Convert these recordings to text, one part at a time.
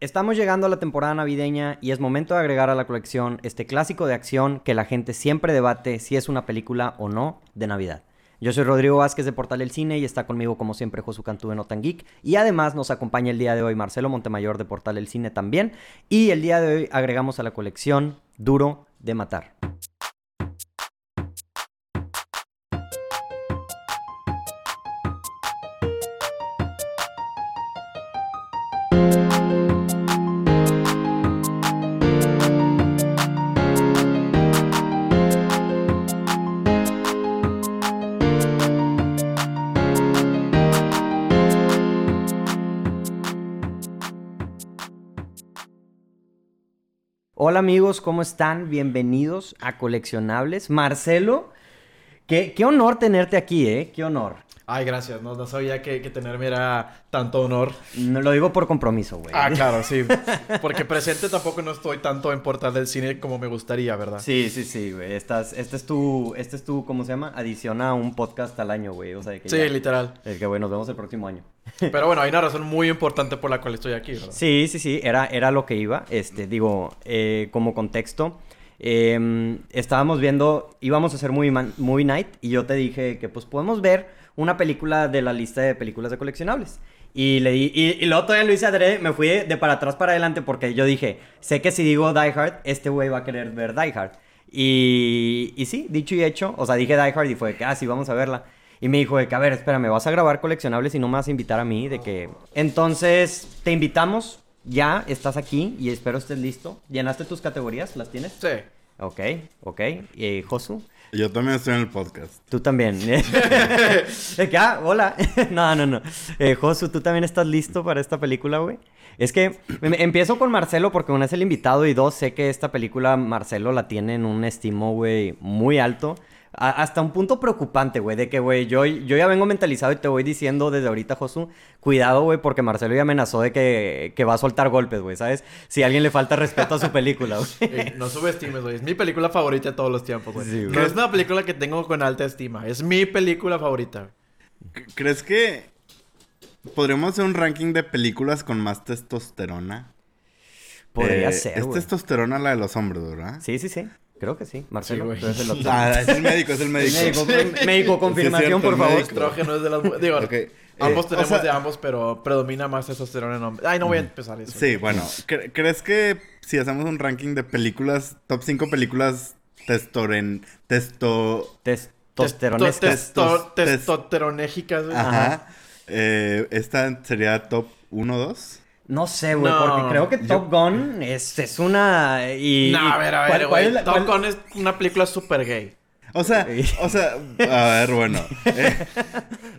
Estamos llegando a la temporada navideña y es momento de agregar a la colección este clásico de acción que la gente siempre debate si es una película o no de Navidad. Yo soy Rodrigo Vázquez de Portal El Cine y está conmigo como siempre Josu Cantú de Notan Geek. Y además nos acompaña el día de hoy Marcelo Montemayor de Portal El Cine también. Y el día de hoy agregamos a la colección Duro de Matar. Amigos, ¿cómo están? Bienvenidos a Coleccionables. Marcelo, qué, qué honor tenerte aquí, ¿eh? Qué honor. Ay, gracias. No, no sabía que, que, tenerme era tanto honor. No lo digo por compromiso, güey. Ah, claro, sí. Porque presente tampoco no estoy tanto en Portal del Cine como me gustaría, ¿verdad? Sí, sí, sí, güey. Estás, este es tu, este es tu, ¿cómo se llama? Adición a un podcast al año, güey. O sea, que sí, ya- literal. El que, güey, nos vemos el próximo año. Pero bueno, hay una razón muy importante por la cual estoy aquí, ¿verdad? Sí, sí, sí, era, era lo que iba. Este, digo, eh, como contexto, eh, estábamos viendo, íbamos a hacer Movie, Man- Movie Night y yo te dije que pues podemos ver una película de la lista de películas de coleccionables. Y, le di, y, y luego todavía lo hice adrede, me fui de, de para atrás para adelante porque yo dije, sé que si digo Die Hard, este güey va a querer ver Die Hard. Y, y sí, dicho y hecho, o sea, dije Die Hard y fue que, ah, sí, vamos a verla. Y me dijo de que, a ver, espérame, vas a grabar coleccionables y no me vas a invitar a mí, de que... Entonces, te invitamos, ya estás aquí y espero estés listo. ¿Llenaste tus categorías? ¿Las tienes? Sí. Ok, ok. ¿Y Josu? Yo también estoy en el podcast. Tú también. De que, ah, hola. no, no, no. Eh, Josu, ¿tú también estás listo para esta película, güey? Es que em- empiezo con Marcelo porque uno es el invitado y dos, sé que esta película Marcelo la tiene en un estimo, güey, muy alto. A- hasta un punto preocupante, güey, de que, güey, yo, yo ya vengo mentalizado y te voy diciendo desde ahorita, Josu, cuidado, güey, porque Marcelo ya amenazó de que, que va a soltar golpes, güey, ¿sabes? Si a alguien le falta respeto a su película, güey. Ey, no subestimes, güey. Es mi película favorita de todos los tiempos, güey. Sí, no es una película que tengo con alta estima. Es mi película favorita. ¿Crees que podríamos hacer un ranking de películas con más testosterona? Podría Eh, ser, Es testosterona la de los hombres, ¿verdad? Sí, sí, sí. Creo que sí. Marcelo, Sí, eres el. Ah, es el médico, es el médico. Médico, médico, confirmación, cierto, por favor. Estrógeno es de las... Digo, Ok, eh, ambos o tenemos sea- de ambos, pero predomina más testosterona en hombres. Ay, no voy a empezar eso. Sí, bueno. cre- ¿Crees que si hacemos un ranking de películas, top 5 películas testoren... Testo... Testosteronescas. Testo- Testos- tes- Testosteronégicas. Ajá. Eh, ¿Esta sería top 1 2? No sé, güey, No, porque creo que Top Gun es, es una... Y, No, a ver, a ¿cuál- ver, güey. Top cuál- Gun es una película súper gay. O sea, o sea, a ver, bueno. eh,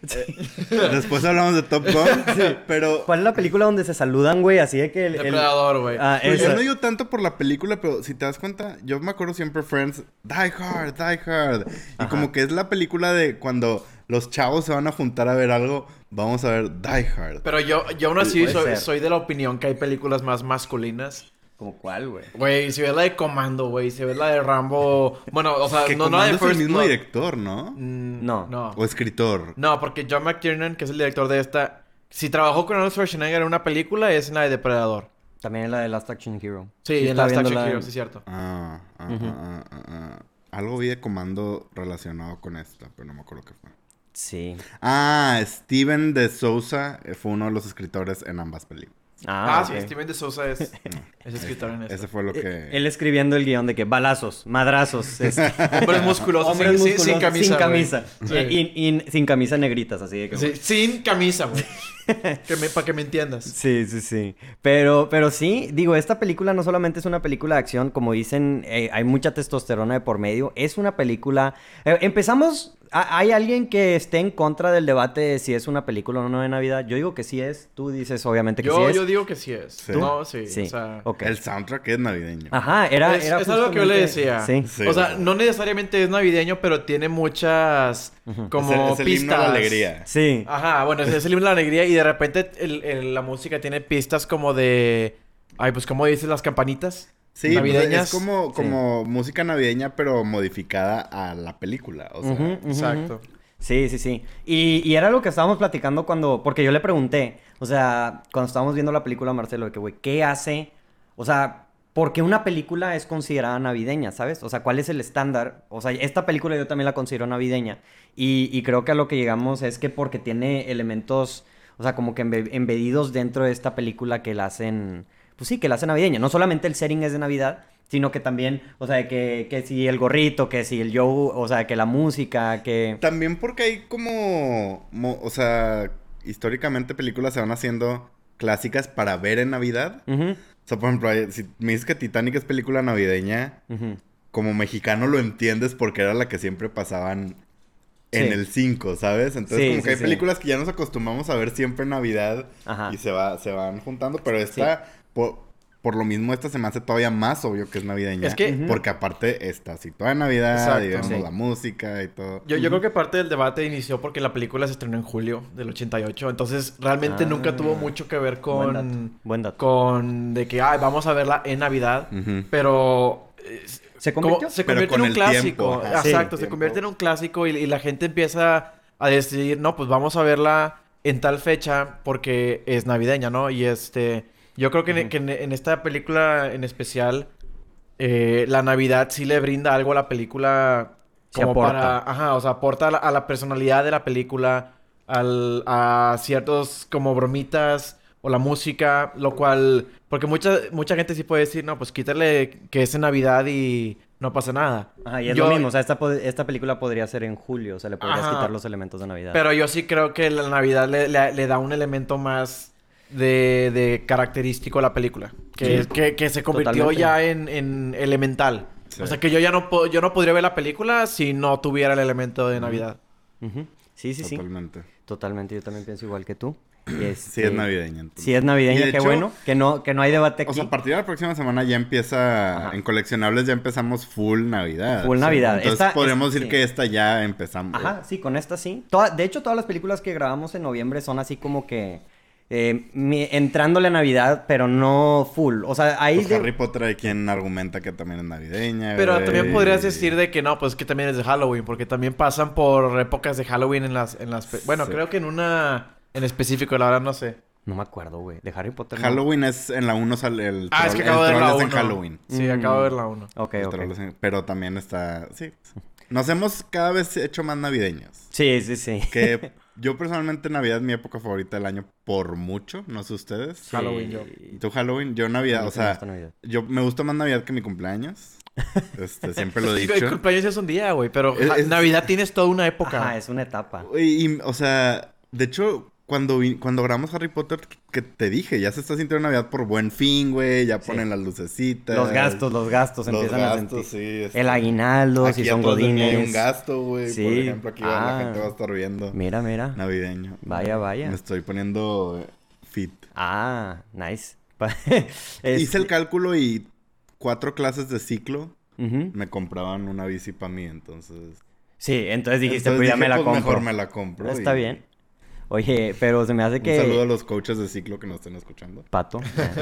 eh, después hablamos de Top Gun, pero ¿Cuál es la película donde se saludan, güey? Así de que el... el- Depredador, güey. Ah, Pues esa. yo no digo tanto por la película, pero si te das cuenta, yo me acuerdo siempre Friends, Die Hard, Die Hard. Y Ajá. como que es la película de cuando los chavos se van a juntar a ver algo, vamos a ver Die Hard. Pero yo, yo aún así soy, de la opinión que hay películas más masculinas. ¿Como cuál, güey? Güey, si ves la de Comando, güey, si ves la de Rambo... Bueno, o sea, que no, no la de Comando es el First mismo Blood. director, ¿no? Mm, No. No. O escritor. No, porque John McTiernan, que es el director de esta... Si trabajó con Arnold Schwarzenegger en una película, es en la de Depredador. También en la de Last Action Hero. Sí, en estaba la viendo Action Hero, sí es cierto. Ah, ah, Ujú. ah, ah, ah. Algo vi de Comando relacionado con esta, pero no me acuerdo qué fue. Sí. Ah, Steven de Sousa eh, fue uno de los escritores en ambas películas. Ah, Ah, sí. Steven de Sousa es, es escritor en esto. Ese fue lo Eh, que... Él escribiendo el guion de que balazos, madrazos, este, Hombres musculosos, hombres sin, sin- musculosos, sin camisa, sin camisa. Sí. Eh, sin camisa negritas, así de que... Sí, sin camisa, güey. que me, para que me entiendas. Sí, sí, sí. Pero, pero sí, digo, esta película no solamente es una película de acción, como dicen, eh, hay mucha testosterona de por medio. Es una película. eh, empezamos. a- ¿Hay alguien que esté en contra del debate de si es una película o no de Navidad? Yo digo que sí es. Tú dices, obviamente, que Yo, sí es. yo digo que sí es. Sí. No, sí. Sí. O sea, Ok. El soundtrack es navideño. Ajá, era. es, era es algo que yo le decía. Sí. Sí, o sea, no necesariamente es navideño, pero tiene muchas como es el, es el himno pistas. de la alegría. Sí. Ajá, bueno, es el himno de la alegría y de repente el- el- la música tiene pistas como de... Ay, pues ¿cómo dices las campanitas? Sí, pues, navideñas. es como, Sí. como música navideña, pero modificada a la película. O sea, Exacto. Sí, sí, sí. Y, y era lo que estábamos platicando cuando, porque yo le pregunté, o sea, cuando estábamos viendo la película Marcelo, de que, güey, ¿qué hace? O sea, ¿por qué una película es considerada navideña, sabes? O sea, ¿cuál es el estándar? O sea, esta película yo también la considero navideña. Y, y creo que a lo que llegamos es que porque tiene elementos, o sea, como que embe- embedidos dentro de esta película que la hacen, pues sí, que la hacen navideña. No solamente el setting es de Navidad, sino que también, o sea, que, que si el gorrito, que si el show, o sea, que la música, que... También porque hay como, mo- o sea, históricamente películas se van haciendo clásicas para ver en Navidad. O sea, por ejemplo, si me dices que Titanic es película navideña, como mexicano lo entiendes porque era la que siempre pasaban en Sí. el 5, ¿sabes? Entonces Sí, como sí, que hay sí. películas que ya nos acostumbramos a ver siempre en Navidad Ajá. y se va se van juntando, pero esta por, por lo mismo esta se me hace todavía más obvio que es navideña, Es que- porque aparte está situada en Navidad Exacto, y vemos sí. la música y todo. Yo, yo creo que parte del debate inició porque la película se estrenó en julio del 88. Entonces, realmente Ah. nunca tuvo mucho que ver Buen dato. con... Buen dato. Con... De que, ay, vamos a verla en Navidad. Pero... eh, ¿Se convirtió? convierte con en un clásico. tiempo, ajá, sí, Exacto, se convierte en un clásico y, y la gente empieza a decidir, no, pues vamos a verla en tal fecha porque es navideña, ¿no? Y este, yo creo que, en- Ujú. que en, en esta película en especial, eh, la Navidad sí le brinda algo a la película Sí como aporta. para, ajá, o sea, aporta a la, a la personalidad de la película, al, a ciertos como bromitas o la música, lo cual, porque mucha, mucha gente sí puede decir, no, pues quítale que es en Navidad y no pasa nada. Ajá, y es Yo- lo mismo, o sea, esta, esta película podría ser en julio, o sea, le podrías Ajá. quitar los elementos de Navidad. Pero yo sí creo que la Navidad le, le- le da un elemento más de, de característico a la película. Que, Sí. es- que, que se convirtió Totalmente. ya en, en elemental. Sí. O sea que yo ya no puedo, yo no podría ver la película si no tuviera el elemento de Navidad. Sí, sí, sí. Totalmente. Totalmente, yo también pienso igual que tú. Este, Sí es navideña. entonces. Sí es navideña, qué hecho, bueno. Que no, que no hay debate aquí. O sea, a partir de la próxima semana ya empieza, Ajá. en coleccionables ya empezamos full Navidad. Full Navidad. Entonces Esta- podríamos es- decir sí. que esta ya empezamos. Ajá, sí, con esta sí. Toda- de hecho, todas las películas que grabamos en noviembre son así como que eh, mi- entrándole a Navidad, pero no full. O sea, ahí... Pues de- Harry Potter hay quien argumenta que también es navideña. Pero también podrías decir de que no, pues que también es de Halloween, porque también pasan por épocas de Halloween en las, en las, bueno, Sí. creo que en una en específico, la verdad no sé. No me acuerdo, güey. De Harry Potter. no. Halloween es en la 1 sale el Ah, es que acabo de ver la es en uno. Halloween. Sí, Mm. acabo de ver la 1. Ok, El ok. troll es en- Pero también está... Sí. Nos hemos cada vez hecho más navideños. Sí, sí, sí. Que yo personalmente Navidad es mi época favorita del año por mucho. No sé ustedes. Sí. Halloween, yo. ¿Y tú Halloween? Yo Navidad, o sea... Yo me gusta más Navidad que mi cumpleaños. Este, siempre lo he El dicho. cumpleaños es un día, güey, pero Es- ja- es- Navidad tienes toda una época. Ajá, es una etapa. Y, y, o sea, de hecho, cuando, cuando grabamos Harry Potter, que te dije, ya se está sintiendo Navidad por buen fin, güey. Ya Sí. ponen las lucecitas. Los gastos, los gastos Los empiezan gastos, a sentir. sí. este, El aguinaldo, Aquí si son mí hay godines. un gasto, güey. Por Sí. ejemplo, aquí va- Ah. la gente va a estar viendo Mira, mira. navideño. Vaya, vaya. Me estoy poniendo eh, fit. Ah, nice. Hice el cálculo y cuatro clases de ciclo me compraban una bici para mí, entonces... Sí, entonces dijiste, Entonces pues ya dije, me la pues, compro. Mejor me la compro. Está y- bien. Oye, pero se me hace Un que... saludo a los coaches de ciclo que nos estén escuchando. Pato.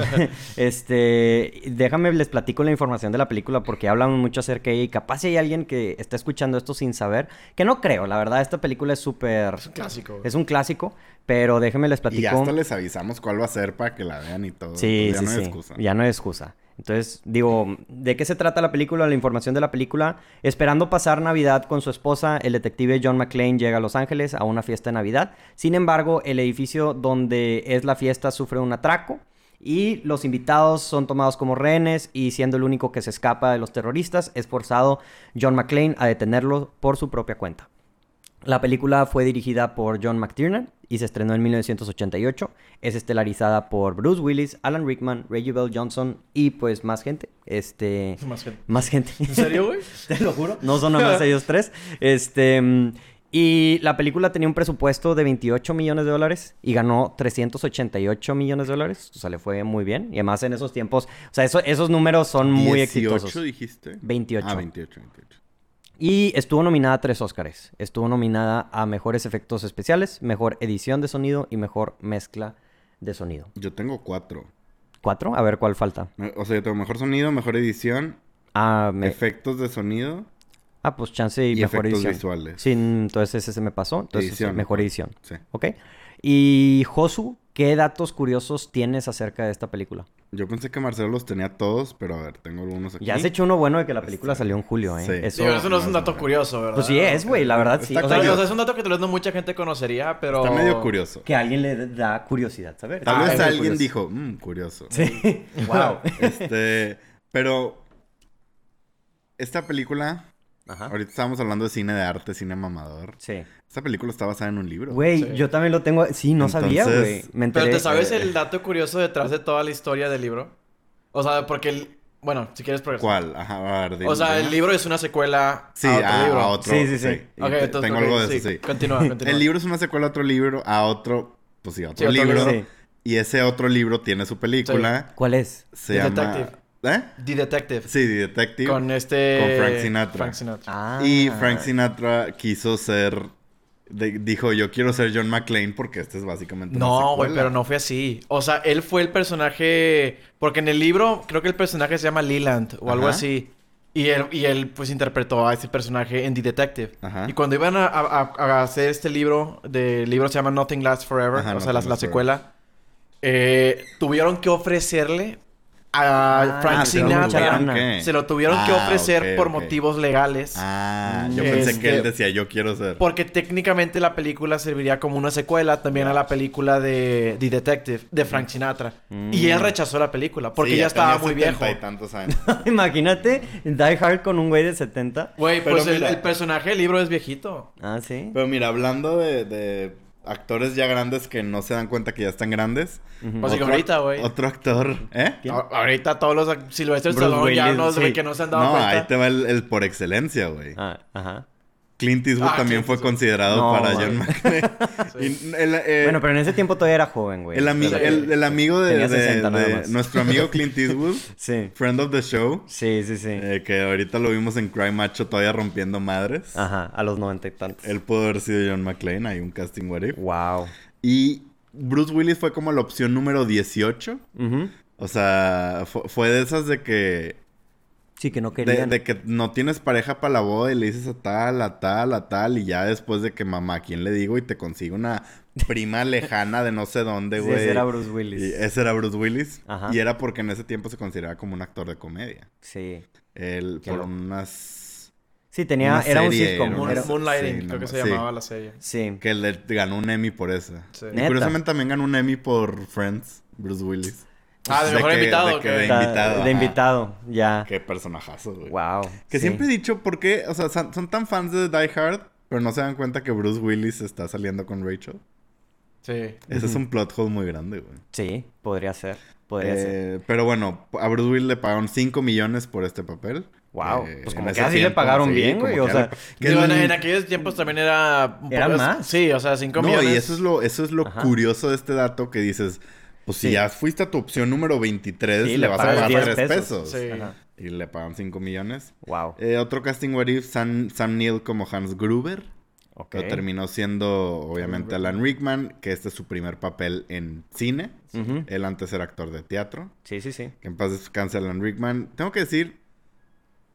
este, déjame les platico la información de la película porque hablan mucho acerca de ella y capaz si hay alguien que está escuchando esto sin saber, que no creo, la verdad, esta película es súper... Es un clásico. güey. Es un clásico, pero déjenme les Y platico... ya hasta les avisamos cuál va a ser para que la vean y todo. Sí, Entonces, sí, ya no hay sí. excusa. Ya no hay excusa. Entonces, digo, ¿de qué se trata la película? La información de la película. Esperando pasar Navidad con su esposa, el detective John McClane llega a Los Ángeles a una fiesta de Navidad. Sin embargo, el edificio donde es la fiesta sufre un atraco y los invitados son tomados como rehenes y siendo el único que se escapa de los terroristas, es forzado John McClane a detenerlo por su propia cuenta. La película fue dirigida por John McTiernan y se estrenó en 1988. Es estelarizada por Bruce Willis, Alan Rickman, Reggie Bell Johnson y pues más gente. Este... Más gente. Más gente. ¿En serio, güey? Te lo juro. No son nomás ellos tres. Este... Y la película tenía un presupuesto de 28 millones de dólares y ganó 388 millones de dólares. O sea, le fue muy bien. Y además en esos tiempos... O sea, eso- esos números son muy 18 exitosos. dijiste? 28. Ah, 28, 28. Y estuvo nominada a tres Óscares. Estuvo nominada a Mejores Efectos Especiales, Mejor Edición de Sonido y Mejor Mezcla de Sonido. Yo tengo cuatro. ¿Cuatro? A ver cuál falta. O sea, yo tengo mejor sonido, mejor edición, Ah, me- efectos de sonido Ah, pues chance y, y mejor efectos edición. visuales. Sí, entonces ese se me pasó. Entonces, Edición, mejor mejor. edición. Sí. ¿Ok? Y Josu, ¿qué datos curiosos tienes acerca de esta película? Yo pensé que Marcelo los tenía todos, pero a ver, tengo algunos aquí. Ya has hecho uno bueno de que la película Este, salió en julio, ¿eh? sí. Eso... No es un dato curioso, ¿verdad? Pues sí es, güey, la verdad sí. Está O sea, curioso. o sea, es un dato que tal vez no mucha gente conocería, pero... Está medio curioso. Que a alguien le da curiosidad, ¿sabes? Tal Ah, vez alguien curioso. dijo, mmm, curioso. Sí. wow. Este, pero esta película, Ajá. ahorita estábamos hablando de cine de arte, cine mamador. Sí. Esta película está basada en un libro. Güey, Sí. yo también lo tengo. Sí, no sabía, güey. Me enteré. Pero ¿te sabes eh, el dato curioso detrás de toda la historia del libro? O sea, porque el... Bueno, si quieres progresar. ¿Cuál? Ajá, a ver, dime, O sea, el libro es una secuela Sí, a otro a, libro. a otro. Sí, sí, sí. Y Ok, te- entonces, tengo algo de eso, sí. Continúa, continúa. El libro es una secuela a otro libro, a otro, pues sí, a otro, Sí, otro libro. Sí. Y ese otro libro tiene su película. ¿Cuál es? Se The llama... Detective. ¿Eh? The Detective. Sí, The Detective. Con este... Con Frank Sinatra. Frank Sinatra. Ah. Y Frank Sinatra quiso ser... de- dijo, yo quiero ser John McClane porque este es básicamente No, güey, pero no fue así. O sea, él fue el personaje... Porque en el libro creo que el personaje se llama Leland o algo así. Y él, y él pues interpretó a ese personaje en The Detective. Ajá. Y cuando iban a, a- a hacer este libro, de el libro se llama Nothing Lasts Forever, Ajá, o sea, la, secuela, eh, tuvieron que ofrecerle a Ah, Frank se lo Sinatra. Se lo tuvieron que Ah, ofrecer por motivos legales. Ah, Mm, yo pensé este- que él decía, yo quiero ser. Porque técnicamente la película serviría como una secuela también a la película de The Detective de Frank Sinatra. Mm. Y él rechazó la película porque Sí, ya estaba tenía muy viejo. 70 y tantos años. Imagínate Die Hard con un güey de 70. Güey, Pero pues el, personaje del libro es viejito. Ah, sí. Pero mira, hablando de, de actores ya grandes que no se dan cuenta que ya están grandes. Ujú. Pues sí, como ahorita, güey. Otro actor, ¿eh? Ahorita todos los Bruce Stallone ya no sí. de que no se han dado No, cuenta. ahí te va el, el por excelencia, güey. Ah, ajá. Clint Eastwood Ah, también Clint fue Eastwood. considerado No, para. John McClane. Y el, eh, bueno, pero en ese tiempo todavía era joven, güey. el, ami- Sí. el, el amigo de, Tenía de- 60 nada de más. nuestro amigo Clint Eastwood, Sí. friend of the show, Sí, sí, sí. eh, que ahorita lo vimos en Cry Macho todavía rompiendo madres. Ajá, a los noventa y tantos. Él pudo haber sido John McClane, hay un casting what if. Wow. Y Bruce Willis fue como la opción número 18. Ujú. O sea, fu- fue de esas de que Sí, que no De, querían. de que no tienes pareja para la boda y le dices a tal, a tal, a tal, y ya después de que mamá, ¿a quién le digo? Y te consigo una prima lejana de no sé dónde, Sí, güey. ese era Bruce Willis. Y ese era Bruce Willis. Ajá. Y era porque en ese tiempo se consideraba como un actor de comedia. Sí. Él, Qué por loco. unas... Sí, tenía... Una Era un serie, sitcom. era Moonlighting, sí, creo que se sí. llamaba la serie. Sí. Que le ganó un Emmy por esa. Sí. Y curiosamente también ganó un Emmy por Friends, Bruce Willis. Ah, de mejor que- invitado, de ¿o que de invitado. De invitado, ya. Qué personajazo, güey. Wow. Que sí. siempre he dicho por qué, o sea, son, son tan fans de Die Hard, pero no se dan cuenta que Bruce Willis está saliendo con Rachel. Sí. Ese es un plot hole muy grande, güey. Sí, podría ser. Podría ser. Eh, pero bueno, a Bruce Willis le pagaron 5 millones por este papel. Wow. Eh, pues como que así le pagaron sí, bien, güey. O sea, que Digo, el- en, en aquellos tiempos también era... un ¿Era poco- más? Sí, o sea, 5 No, millones. y eso es lo, eso es lo curioso de este dato que dices, pues si ya fuiste a tu opción número 23, Sí, le, le vas a pagar 10 3 pesos. pesos. Sí. Ajá. Y le pagan 5 millones. Wow. Eh, otro casting what if, Sam, Sam Neill como Hans Gruber. Ok. Pero terminó siendo, obviamente, Alan Rickman, que este es su primer papel en cine. Ujú. Él antes era actor de teatro. Sí, sí, sí. Que en paz descanse Alan Rickman. Tengo que decir,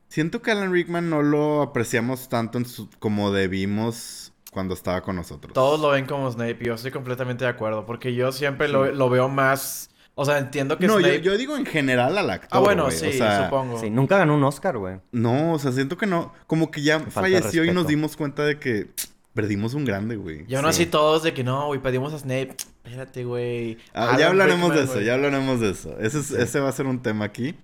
siento que Alan Rickman no lo apreciamos tanto en su- como debimos cuando estaba con nosotros. Todos lo ven como Snape y yo estoy completamente de acuerdo. Porque yo siempre lo, lo veo más... O sea, entiendo que No, yo, Snape... yo digo en general al actor. ah, bueno, sí, O sea, supongo. Sí, nunca ganó un Oscar, güey. No, o sea, siento que no. Como que ya falleció y nos dimos cuenta de que perdimos un grande, güey. Y aún Sí. así todos de que no, güey, pedimos a Snape. Espérate, güey. Ah, ya hablaremos Rickman, de eso, ya hablaremos de eso. Ese, es- ese va a ser un tema aquí.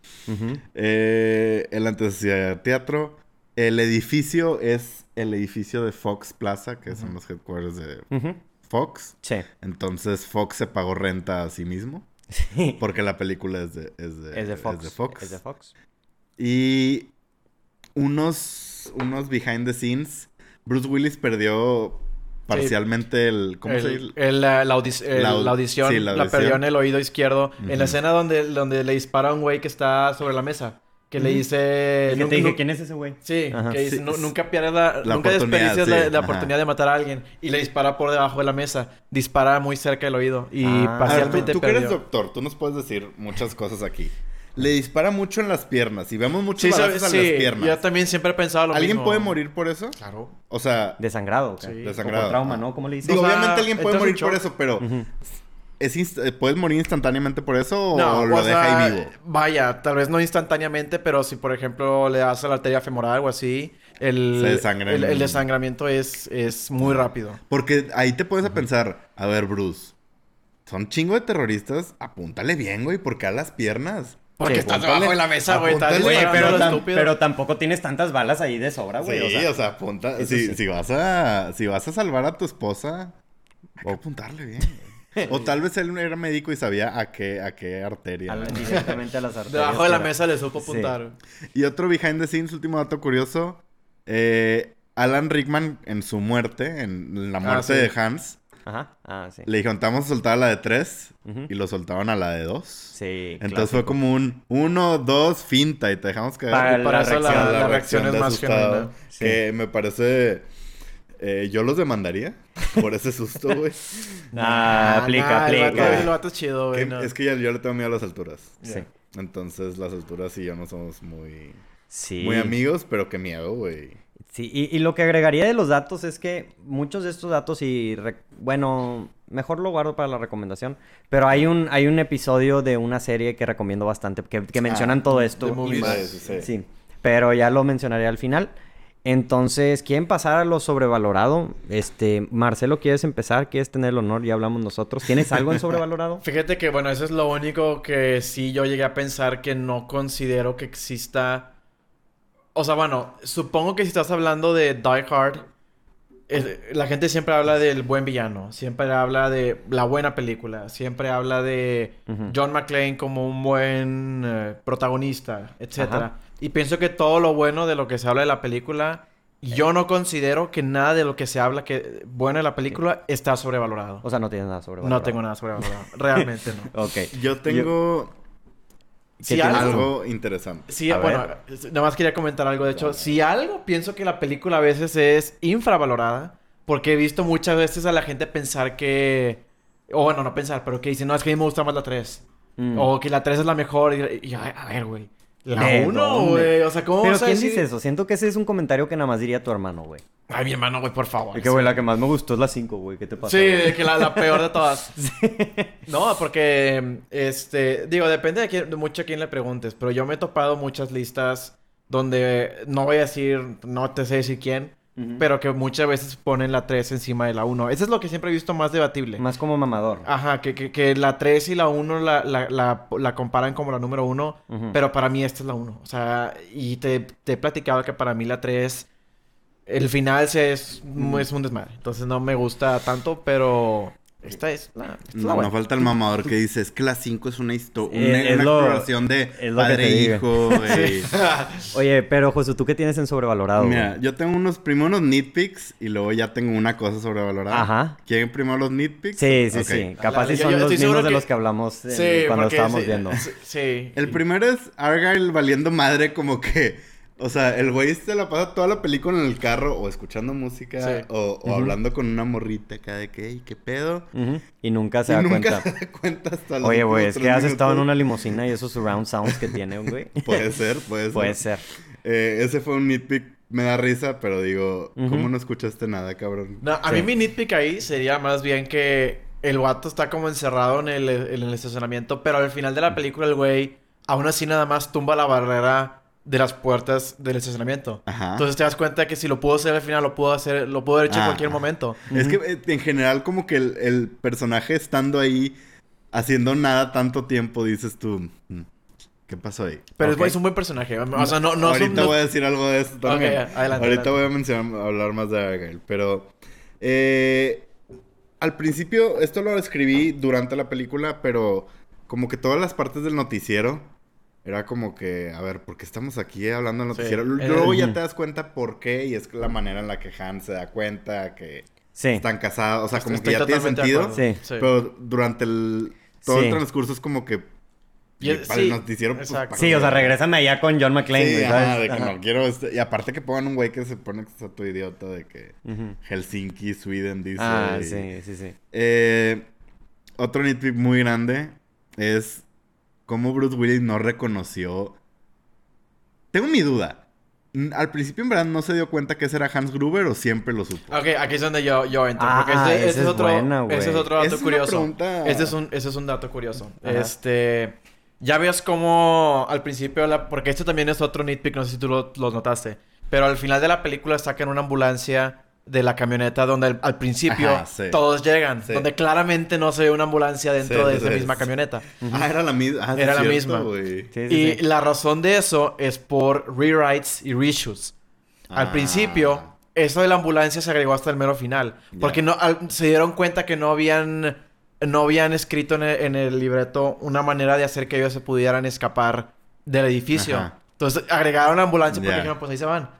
Eh, él antes teatro. El edificio es el edificio de Fox Plaza, que son los headquarters de. Fox. Sí. Entonces Fox se pagó renta a sí mismo. Sí. Porque la película es de, es de, Es de Fox. Fox. Es de Fox. Y unos, unos behind the scenes. Bruce Willis perdió parcialmente el... ¿Cómo se dice? el, la, la audi- el- La au- la audición sí, la la, perdió en el oído izquierdo. En la escena donde, donde le dispara a un güey que está sobre la mesa. Que le dice... Que "Nu- te dije, ¿quién es ese güey? Sí, Ajá. que dice, Sí, "Nu- sí. nunca pierdas la, La nunca la, sí, la ajá. oportunidad de matar a alguien. Y le dispara por debajo de la mesa. Dispara muy cerca del oído. Y Ah. A ver, tú, parcialmente tú que eres doctor, tú nos puedes decir muchas cosas aquí. le dispara mucho en las piernas y vemos muchos Sí, balazos sabes, en sí, las piernas. yo también siempre he pensado lo ¿Alguien mismo. puede morir por eso? Claro. O sea, Desangrado. ¿ok? Sí. O Desangrado. por trauma, Ah. ¿no? ¿Cómo le dices? digo, O sea, obviamente alguien puede morir por eso, pero Ujú. ¿Es inst- eh, ¿puedes morir instantáneamente por eso o No, lo o deja sea, ahí vivo? Vaya, tal vez no instantáneamente, pero si por ejemplo le das a la arteria femoral o así, el, desangra el, en- el desangramiento es, es muy rápido. Porque ahí te puedes a pensar, a ver, Bruce, son chingo de terroristas, apúntale bien, güey, porque a las piernas. Porque Sí, estás debajo de la mesa, güey. Pero, pero tampoco tienes tantas balas ahí de sobra, güey. sí, o sea, apunta. Si, sí. si vas a, si vas a salvar a tu esposa, hay que apuntarle bien. güey. O tal vez él era médico y sabía a qué, a qué arteria. a la- directamente a las arterias. Debajo de la era- mesa le supo Sí. apuntar. Y otro behind the scenes, último dato curioso. eh, Alan Rickman, en su muerte, en la Ah, muerte sí. de Hans, Ajá. Ah, sí. le dijeron, te vamos a soltar a la de 3 Ujú. y lo soltaron a la de 2. Sí. Entonces fue como un 1, 2, finta y te dejamos caer. Para Y para la eso la, reacción, la reacción es de más asustado, genuina. Sí. Que me parece... eh, yo los demandaría por ese susto, güey. Ah, aplica, nah, aplica. El vato es chido, güey. No. Es que ya, yo le tengo miedo a las alturas. Sí. Entonces las alturas y yo no somos muy, Sí. muy amigos, pero qué miedo, güey. Sí, y, y lo que agregaría de los datos es que muchos de estos datos y re- bueno, mejor lo guardo para la recomendación, pero hay un hay un episodio de una serie que recomiendo bastante que, que mencionan Ah, todo esto y más. Sí. Sí, pero ya lo mencionaré al final. Entonces, ¿quieren pasar a lo sobrevalorado? Este, Marcelo, ¿quieres empezar? ¿Quieres tener el honor? Ya hablamos nosotros. ¿Tienes algo en sobrevalorado? Fíjate que, bueno, eso es lo único que sí yo llegué a pensar que no considero que exista. O sea, bueno, supongo que si estás hablando de Die Hard, eh, la gente siempre habla del buen villano, siempre habla de la buena película, siempre habla de. John McClane como un buen eh, protagonista, etcétera. Ajá. Y pienso que todo lo bueno de lo que se habla de la película, yo no considero que nada de lo que se habla que bueno de la película está sobrevalorado. O sea, no tienes nada sobrevalorado. No tengo nada sobrevalorado. Realmente no. Ok. Yo tengo Si ¿Qué tienes algo, algo interesante. sí, A bueno, nada más quería comentar algo. De hecho, si algo pienso que la película a veces es infravalorada, porque he visto muchas veces a la gente pensar que. O bueno, no pensar, pero que dicen, no, es que a mí me gusta más la 3. Mm. O que la 3 es la mejor. Y, a ver, güey. La ¿De 1, dónde? güey. O sea, ¿cómo Pero vas a ¿quién decir? dice eso? Siento que ese es un comentario que nada más diría tu hermano, güey. Ay, mi hermano, güey, por favor. Es que, güey, la que más me gustó es la 5, güey. ¿Qué te pasa? Sí, güey? que la, la peor de todas. No, porque, este, digo, depende de, quién, de mucho a quién le preguntes, pero yo me he topado muchas listas donde no voy a decir, no te sé decir quién, Pero que muchas veces ponen la 3 encima de la 1. Eso es lo que siempre he visto más debatible. Más como mamador. Ajá, que, que, que la 3 y la 1 la, la, la, la comparan como la número 1, Ujú. pero para mí esta es la 1. O sea, y te, te he platicado que para mí la 3, el final se es, es un desmadre. Entonces no me gusta tanto, pero esta es la, esta es la No, falta el mamador que dice, es que la 5 es una historia, Eh, una, es una lo- exploración de es lo que padre te digo. hijo, güey. Oye, pero Josu, ¿tú qué tienes en sobrevalorado? Mira, güey? yo tengo unos, primero unos nitpicks y luego ya tengo una cosa sobrevalorada. Ajá. ¿Quieren primero los nitpicks? Sí, sí, sí. Capaz yo- son yo los mismos de que- los que hablamos en- Sí, cuando porque estábamos sí, viendo. sí, Sí. El primero es Argyle valiendo madre como que... O sea, el güey se la pasa toda la película en el carro o escuchando música Sí. o, o hablando con una morrita acá de que, "Ey, ¿qué pedo? Y nunca se y da nunca cuenta. se da cuenta hasta los Oye, güey, es que has estado en una limusina y esos surround sounds que tiene, güey. Puede ser, puede ser. Puede ser. Eh, ese fue un nitpick, me da risa, pero digo. ¿cómo no escuchaste nada, cabrón? No, a Sí. mí mi nitpick ahí sería más bien que el vato está como encerrado en el, en el estacionamiento, pero al final de la película el güey aún así nada más tumba la barrera de las puertas del estacionamiento. Ajá. Entonces te das cuenta que si lo pudo hacer al final, lo pudo hacer, lo pudo haber hecho en Ah. cualquier momento. Es que eh, en general como que el, el personaje estando ahí haciendo nada tanto tiempo, dices tú, "Mm, ¿qué pasó ahí? Pero es, es un buen personaje. O sea, no, no Ahorita no- voy a decir algo de eso también. Adelante, Ahorita adelante. voy a mencionar, hablar más de Argyle, pero... eh, al principio, esto lo escribí durante la película, pero como que todas las partes del noticiero era como que, a ver, ¿por qué estamos aquí hablando del Sí. noticiero? Luego ya te das cuenta por qué, y es la manera en la que Han se da cuenta que Sí. están casados, o sea, como Estoy que ya tiene sentido. Sí. Pero durante el todo Sí. el transcurso es como que Y es- para sí, el noticiero pues, para Sí, que- o sea, regrésame allá con John McClane, Sí, ajá, de que Ajá. no quiero este- y aparte que pongan un güey que se pone que está todo idiota de que. Helsinki, Sweden dice. Ah, y- sí, sí, sí. Eh, otro nitpick muy grande es cómo Bruce Willis no reconoció. Tengo mi duda. Al principio, en verdad, no se dio cuenta que ese era Hans Gruber o siempre lo supo. Ok, aquí es donde yo, yo entro. Ah, porque esa es es otro, buena, güey. ese es otro dato es curioso. pregunta- Este es un, ese es un dato curioso. Ajá. Este. Ya ves cómo al principio, la- porque esto también es otro nitpick, no sé si tú lo, lo notaste. Pero al final de la película sacan una ambulancia de la camioneta donde al, al principio Ajá, sí. todos llegan. Sí. Donde claramente no se ve una ambulancia dentro Sí, de esa misma camioneta. Ah, era la misma. Ah, Era la cierto, misma. güey. Sí, sí, Y sí. la razón de eso es por rewrites y reshoots. Al Ah. principio, eso de la ambulancia se agregó hasta el mero final. Porque no, al- se dieron cuenta que no habían, no habían escrito en el, en el libreto una manera de hacer que ellos se pudieran escapar del edificio. Ajá. Entonces agregaron la ambulancia porque Ya. dijeron, pues ahí se van.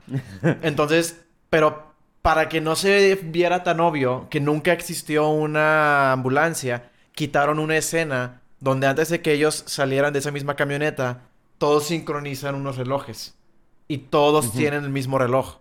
Entonces, pero para que no se viera tan obvio que nunca existió una ambulancia, quitaron una escena donde antes de que ellos salieran de esa misma camioneta, todos sincronizan unos relojes. Y todos tienen el mismo reloj.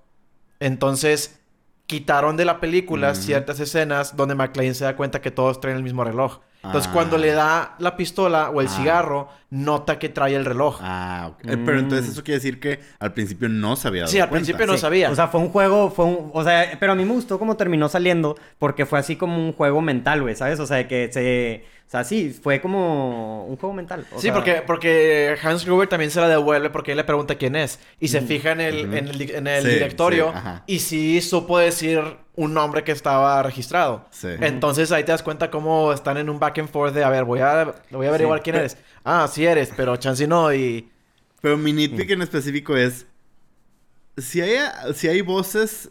Entonces, quitaron de la película ciertas escenas donde McLean se da cuenta que todos traen el mismo reloj. Entonces, Ah. cuando le da la pistola o el Ah. cigarro, nota que trae el reloj. Ah, ok. Eh, Pero entonces Mm. eso quiere decir que al principio no dado sí, al cuenta. principio no Sí. sabía. O sea, fue un juego, fue un... O sea, pero a mí me gustó cómo terminó saliendo porque fue así como un juego mental, güey, ¿sabes? O sea, que se... O sea, sí, fue como un juego mental. o Sí, sea, porque, porque Hans Gruber también se la devuelve porque él le pregunta quién es. Y se fija en el, en el, di- en el Sí, directorio sí, y sí supo decir un nombre que estaba registrado. Sí. Entonces ahí te das cuenta cómo están en un back and forth de, a ver, voy a, voy a averiguar Sí, quién eres. Ah, sí eres, pero chance no y... Pero mi nitpick en específico es... Si hay, si hay voces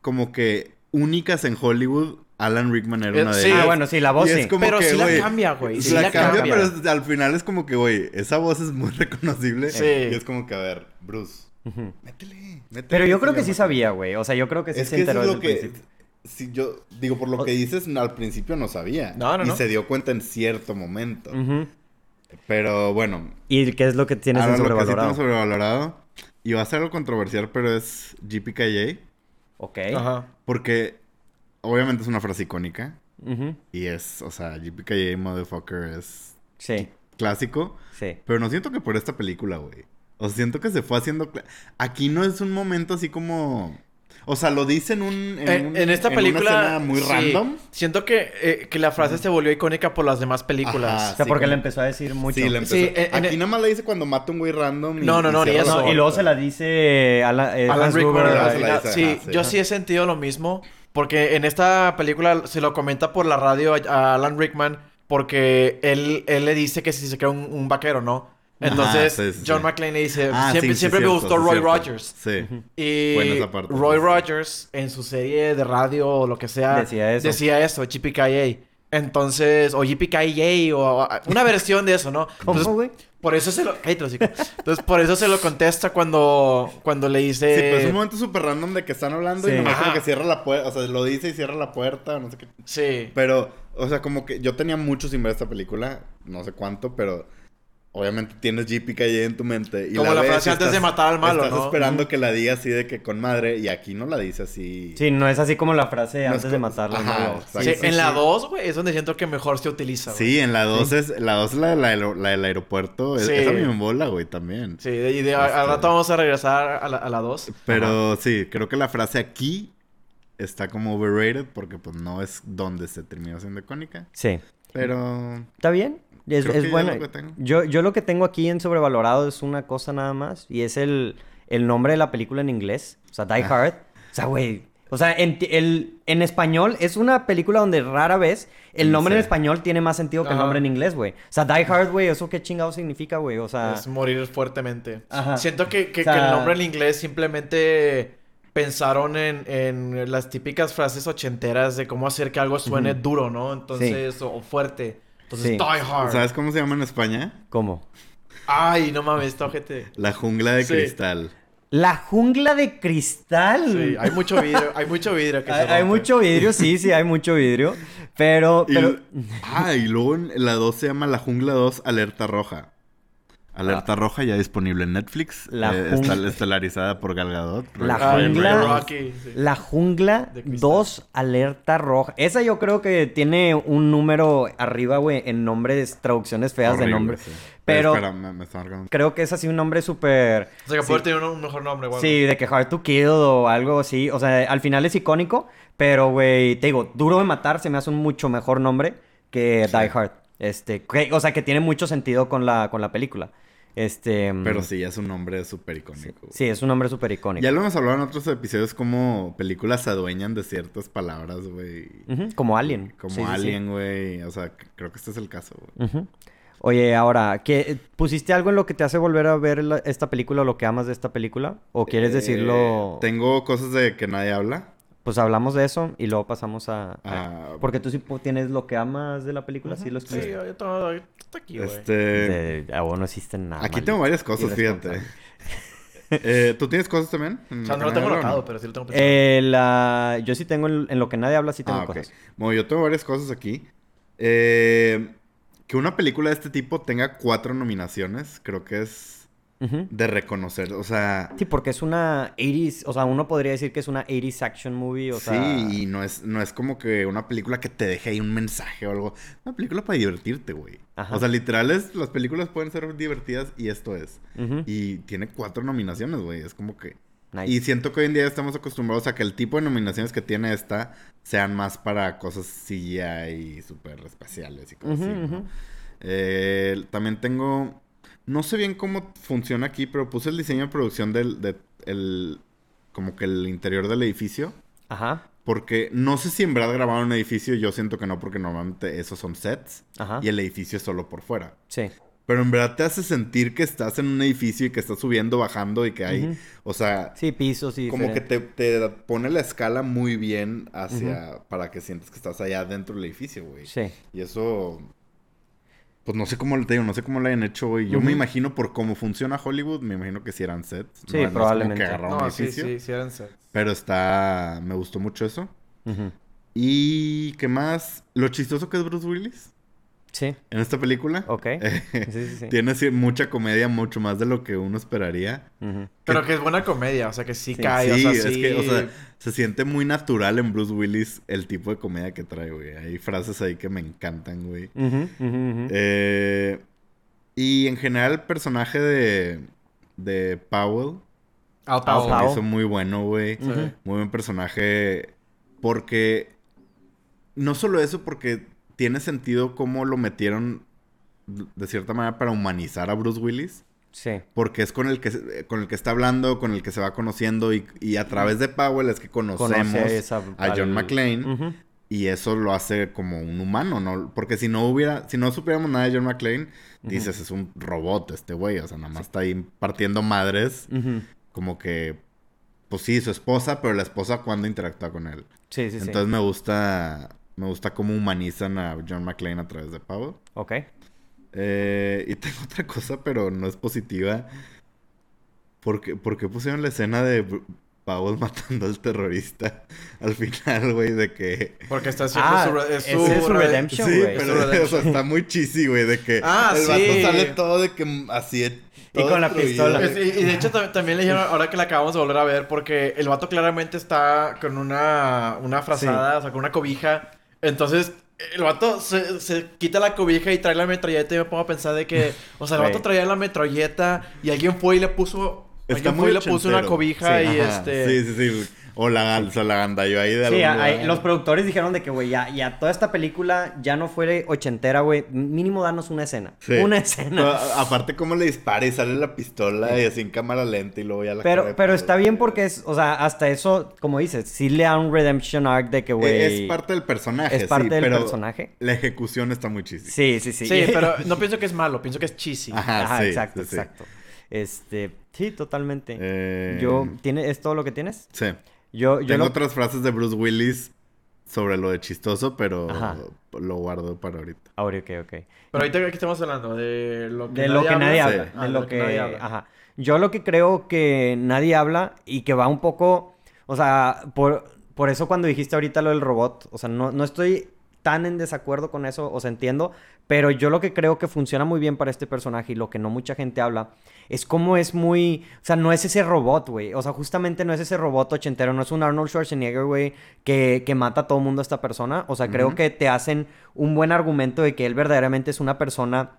como que únicas en Hollywood, Alan Rickman era Eh, una de sí. ellas. Ah, bueno, sí, la voz sí. como Pero que, sí la güey, cambia, güey, sí la, la cambia, cambia. pero al final es como que, güey, esa voz es muy reconocible. Sí. Y es como que, a ver, Bruce, Métele, métele. Pero yo creo que sí sabía, güey. O sea, yo creo que sí Es se que eso enteró es desde lo el que... principio. Si yo digo, por lo que dices, al principio no sabía. No, no, y no. se dio cuenta en cierto momento. Pero bueno, ¿Y qué es lo que tienes en ahora lo que sí sobrevalorado? tengo sobrevalorado, y va a ser algo controversial, pero es GPKJ. Ok. Ajá. Porque obviamente es una frase icónica. Ujú. Y es, o sea, GPKJ Motherfucker es Sí, clásico. sí. Pero no siento que por esta película, güey. O sea, siento que se fue haciendo... Aquí no es un momento así como... O sea, lo dice en un... En, En, un- en esta una película... escena muy sí, random. Siento que, eh, que la frase se volvió icónica por las demás películas. Ajá. O sea, Sí, porque como- le empezó a decir mucho. Sí, le empezó. Sí, en- en- Aquí nada más la dice cuando mata un güey random. y- No, no, y no, eso. No, y luego se la dice Alan, eh, Alan Rickman. La final. dice, sí, ajá, yo sí he sentido lo mismo. Porque en esta película se lo comenta por la radio a- a Alan Rickman. Porque él, él le dice que si se crea un, un vaquero, ¿no? Entonces, Ajá, sí, sí, John sí. McClane le dice... Ah, siempre sí, sí, siempre me cierto, gustó Roy cierto. Rogers. Sí. Y Buena esa parte, Roy sí. Rogers, en su serie de radio o lo que sea... Decía eso. Decía eso, GPKA. Entonces... O GPKA o... Una versión de eso, ¿no? Entonces, ¿Cómo, güey? Por eso se lo... Entonces, por eso se lo contesta cuando... Cuando le dice... Sí, pues es un momento súper random de que están hablando Sí. y nomás como Ajá. que cierra la puerta. O sea, lo dice y cierra la puerta, no sé qué. Sí. Pero, o sea, como que yo tenía mucho sin ver esta película, no sé cuánto, pero obviamente tienes GPKJ en tu mente. Y Como la frase antes de matar al malo, Estás ¿no? esperando que la diga así de que con madre, y aquí no la dice así. Sí, no es así como la frase No es antes de exacto. Sí, sí, en la sí. 2, güey, es donde siento que mejor se utiliza, güey. Sí, en la 2 es, la 2 es la, de la, la del aeropuerto. Es- Sí. Esa me mola, güey, también. Sí, y de, al Este- rato vamos a regresar a la, a la 2. Pero sí, creo que la frase aquí está como overrated porque pues no es donde se terminó siendo icónica. Sí. Pero ¿Está bien? Es, es que ya buena. lo que tengo. Yo, yo lo que tengo aquí en sobrevalorado es una cosa nada más. Y es el, el nombre de la película en inglés. O sea, Die Ah. Hard. O sea, güey. O sea, en, el, en español es una película donde rara vez el nombre en español tiene más sentido que el nombre en inglés, güey. O sea, Die Hard, güey, ¿eso qué chingado significa, güey? O sea... Es morir fuertemente. Ajá. Siento que, que- O sea- que el nombre en inglés simplemente pensaron en, en las típicas frases ochenteras de cómo hacer que algo suene duro, ¿no? Entonces, o, o fuerte. Entonces, Sí. Die Hard. ¿sabes cómo se llama en España? ¿Cómo? Ay, no mames, ojete. La jungla de Sí. cristal. La jungla de cristal. Sí, hay mucho vidrio, hay mucho vidrio que se Hay, mucho vidrio, sí, sí, hay mucho vidrio. Pero, Y, pero... ah, y luego en la 2 se llama La Jungla 2 Alerta Roja. Alerta Roja ya disponible en Netflix. La Eh, jungla- está estelarizada por Gal Gadot. La Ah, el jungla- Ray Rocky, sí. La Jungla De cristal. 2 Alerta Roja. Esa yo creo que tiene un número arriba, güey, en nombres, traducciones feas de Horrible, nombre. sí. Pero Espera, me, me está marcando. creo que es así un nombre súper... O sea, que sí. puede tener un, un mejor nombre, güey. Sí, de que Hard to Kill o algo así. O sea, al final es icónico, pero, güey, te digo, Duro de Matar se me hace un mucho mejor nombre que Sí. Die Hard. Este, que- o sea, que tiene mucho sentido con la, con la película. Este... Pero sí, es un nombre súper icónico. Sí, es un nombre súper icónico. Ya lo hemos hablado en otros episodios como películas se adueñan de ciertas palabras, güey. Como Alien. Como Sí. Alien, güey. O sea, creo que este es el caso, güey. Oye, ahora, ¿qué, ¿pusiste algo en lo que te hace volver a ver la- esta película o lo que amas de esta película? ¿O quieres Eh, decirlo? Tengo cosas de que nadie habla. Pues hablamos de eso y luego pasamos a... a- Ah, Porque tú sí tienes lo que amas de la película, sí lo Sí, escribiste. yo todo está aquí, güey. Este... De- ah, bueno, no existe nada. Aquí tengo varias cosas, fíjate. Eh, ¿Tú tienes cosas también? O sea, no lo tengo anotado, pero sí lo tengo pensado. Eh, la... Yo sí tengo, en, en lo que nadie habla, sí tengo Ah, ok. cosas. Bueno, yo tengo varias cosas aquí. Eh, que una película de este tipo tenga cuatro nominaciones, creo que es De reconocer. O sea, Sí, porque es una 80s, o sea, uno podría decir que es una 80s action movie, o sea... sí, y no es, no es como que una película que te deje ahí un mensaje o algo. Una película para divertirte, güey. Ajá. O sea, literal, es- las películas pueden ser divertidas y esto es. Y tiene cuatro nominaciones, güey. Es como que... Nice. Y siento que hoy en día estamos acostumbrados a que el tipo de nominaciones que tiene esta sean más para cosas CGI y súper especiales y cosas así, ¿no? Eh, también tengo... No sé bien cómo funciona aquí, pero puse el diseño de producción del... De, el, como que el interior del edificio. Ajá, Porque no sé si en verdad grabaron un edificio. Yo siento que no, porque normalmente esos son sets. ajá. Y el edificio es solo por fuera. Sí. Pero en verdad te hace sentir que estás en un edificio y que estás subiendo, bajando y que hay... O sea, Sí, pisos y... como que te pone la escala muy bien hacia... Para que sientas que estás allá dentro del edificio, güey. Sí. Y eso... Pues no sé cómo te digo, no sé cómo lo hayan hecho, güey. Yo me imagino por cómo funciona Hollywood, me imagino que si eran sets. Sí, no- no como probablemente. que agarraron un No, sí, sí, sí eran sets. Pero está... Me gustó mucho eso. Y... ¿Qué más? Lo chistoso que es Bruce Willis Sí, en esta película. ok. Eh, Sí, sí, sí. Tiene sí, mucha comedia, mucho más de lo que uno esperaría. Pero que es buena comedia, o sea, que sí, Sí. cae, sí, o sea, es sí. que, o sea, se siente muy natural en Bruce Willis el tipo de comedia que trae, güey. Hay frases ahí que me encantan, güey. Ujú, ujú. Eh, y en general el personaje de, de Powell Al Al Powell. Powell. hizo muy bueno, güey. Muy buen personaje. Porque. No solo eso, porque tiene sentido cómo lo metieron de cierta manera para humanizar a Bruce Willis. Sí. Porque es con el que se- con el que está hablando, con el que se va conociendo. Y, y a través de Powell es que conocemos Conoces a John al- McClane. Y eso lo hace como un humano, ¿no? Porque si no hubiera, si no supiéramos nada de John McClane, dices, es un robot este güey. O sea, nada más está ahí partiendo madres. Como que, pues sí, su esposa, pero la esposa cuando interactúa con él. Sí, sí, sí. Entonces me gusta, me gusta cómo humanizan a John McClane a través de Powell. Ok. Eh, y tengo otra cosa, pero no es positiva. ¿Por qué, por qué pusieron la escena de Powell matando al terrorista al final, güey? De que... Porque está haciendo Ah, su, es su redemption. Sí, güey. pero Su o sea, está muy cheesy, güey, de que Ah, el vato sí. sale todo de que así... Y con la pistola. Es- y, y de hecho tam- también le dijeron, ahora que la acabamos de volver a ver, porque el vato claramente está con una, una frazada, o sea, con una cobija. Entonces, el vato se, se quita la cobija y trae la metralleta y me pongo a pensar de que, o sea, el vato traía la metralleta y alguien fue y le puso... Está alguien muy fue y le puso una cobija Sí, y Ajá, este... Sí, sí, sí. O la, o sea, la gandalló ahí de Sí, ahí- los productores dijeron de que, güey, ya, ya toda esta película ya no fue ochentera, güey. Mínimo danos una escena. Sí. Una Pero, escena. a- aparte, cómo le dispara y sale la pistola y así en cámara lenta y luego ya la Pero, pero está bien porque es, o sea, hasta eso, como dices, sí le da un redemption arc de que, güey. Es parte del personaje, Es parte sí, del pero personaje. La ejecución está muy chiste. Sí, sí, sí. Sí, pero no pienso que es malo, pienso que es cheesy. Ajá, Ajá, sí, exacto, sí, sí. exacto. Este, sí, totalmente. Eh, Yo, ¿tiene, ¿es todo lo que tienes? Sí. Yo, yo Tengo lo- otras frases de Bruce Willis sobre lo de chistoso, pero Ajá. lo guardo para ahorita. Ah, ok, ok. Pero ahorita aquí estamos hablando de lo que De lo que nadie habla. Sí. Ah, De lo que... nadie habla. Ajá. Yo lo que creo que nadie habla y que va un poco... O sea, por, por eso cuando dijiste ahorita lo del robot, o sea, no, no estoy tan en desacuerdo con eso, o sea, entiendo, pero yo lo que creo que funciona muy bien para este personaje y lo que no mucha gente habla es cómo es muy, o sea, no es ese robot, güey, o sea, justamente no es ese robot ochentero, no es un Arnold Schwarzenegger, güey, que, que mata a todo mundo a esta persona, o sea, creo que te hacen un buen argumento de que él verdaderamente es una persona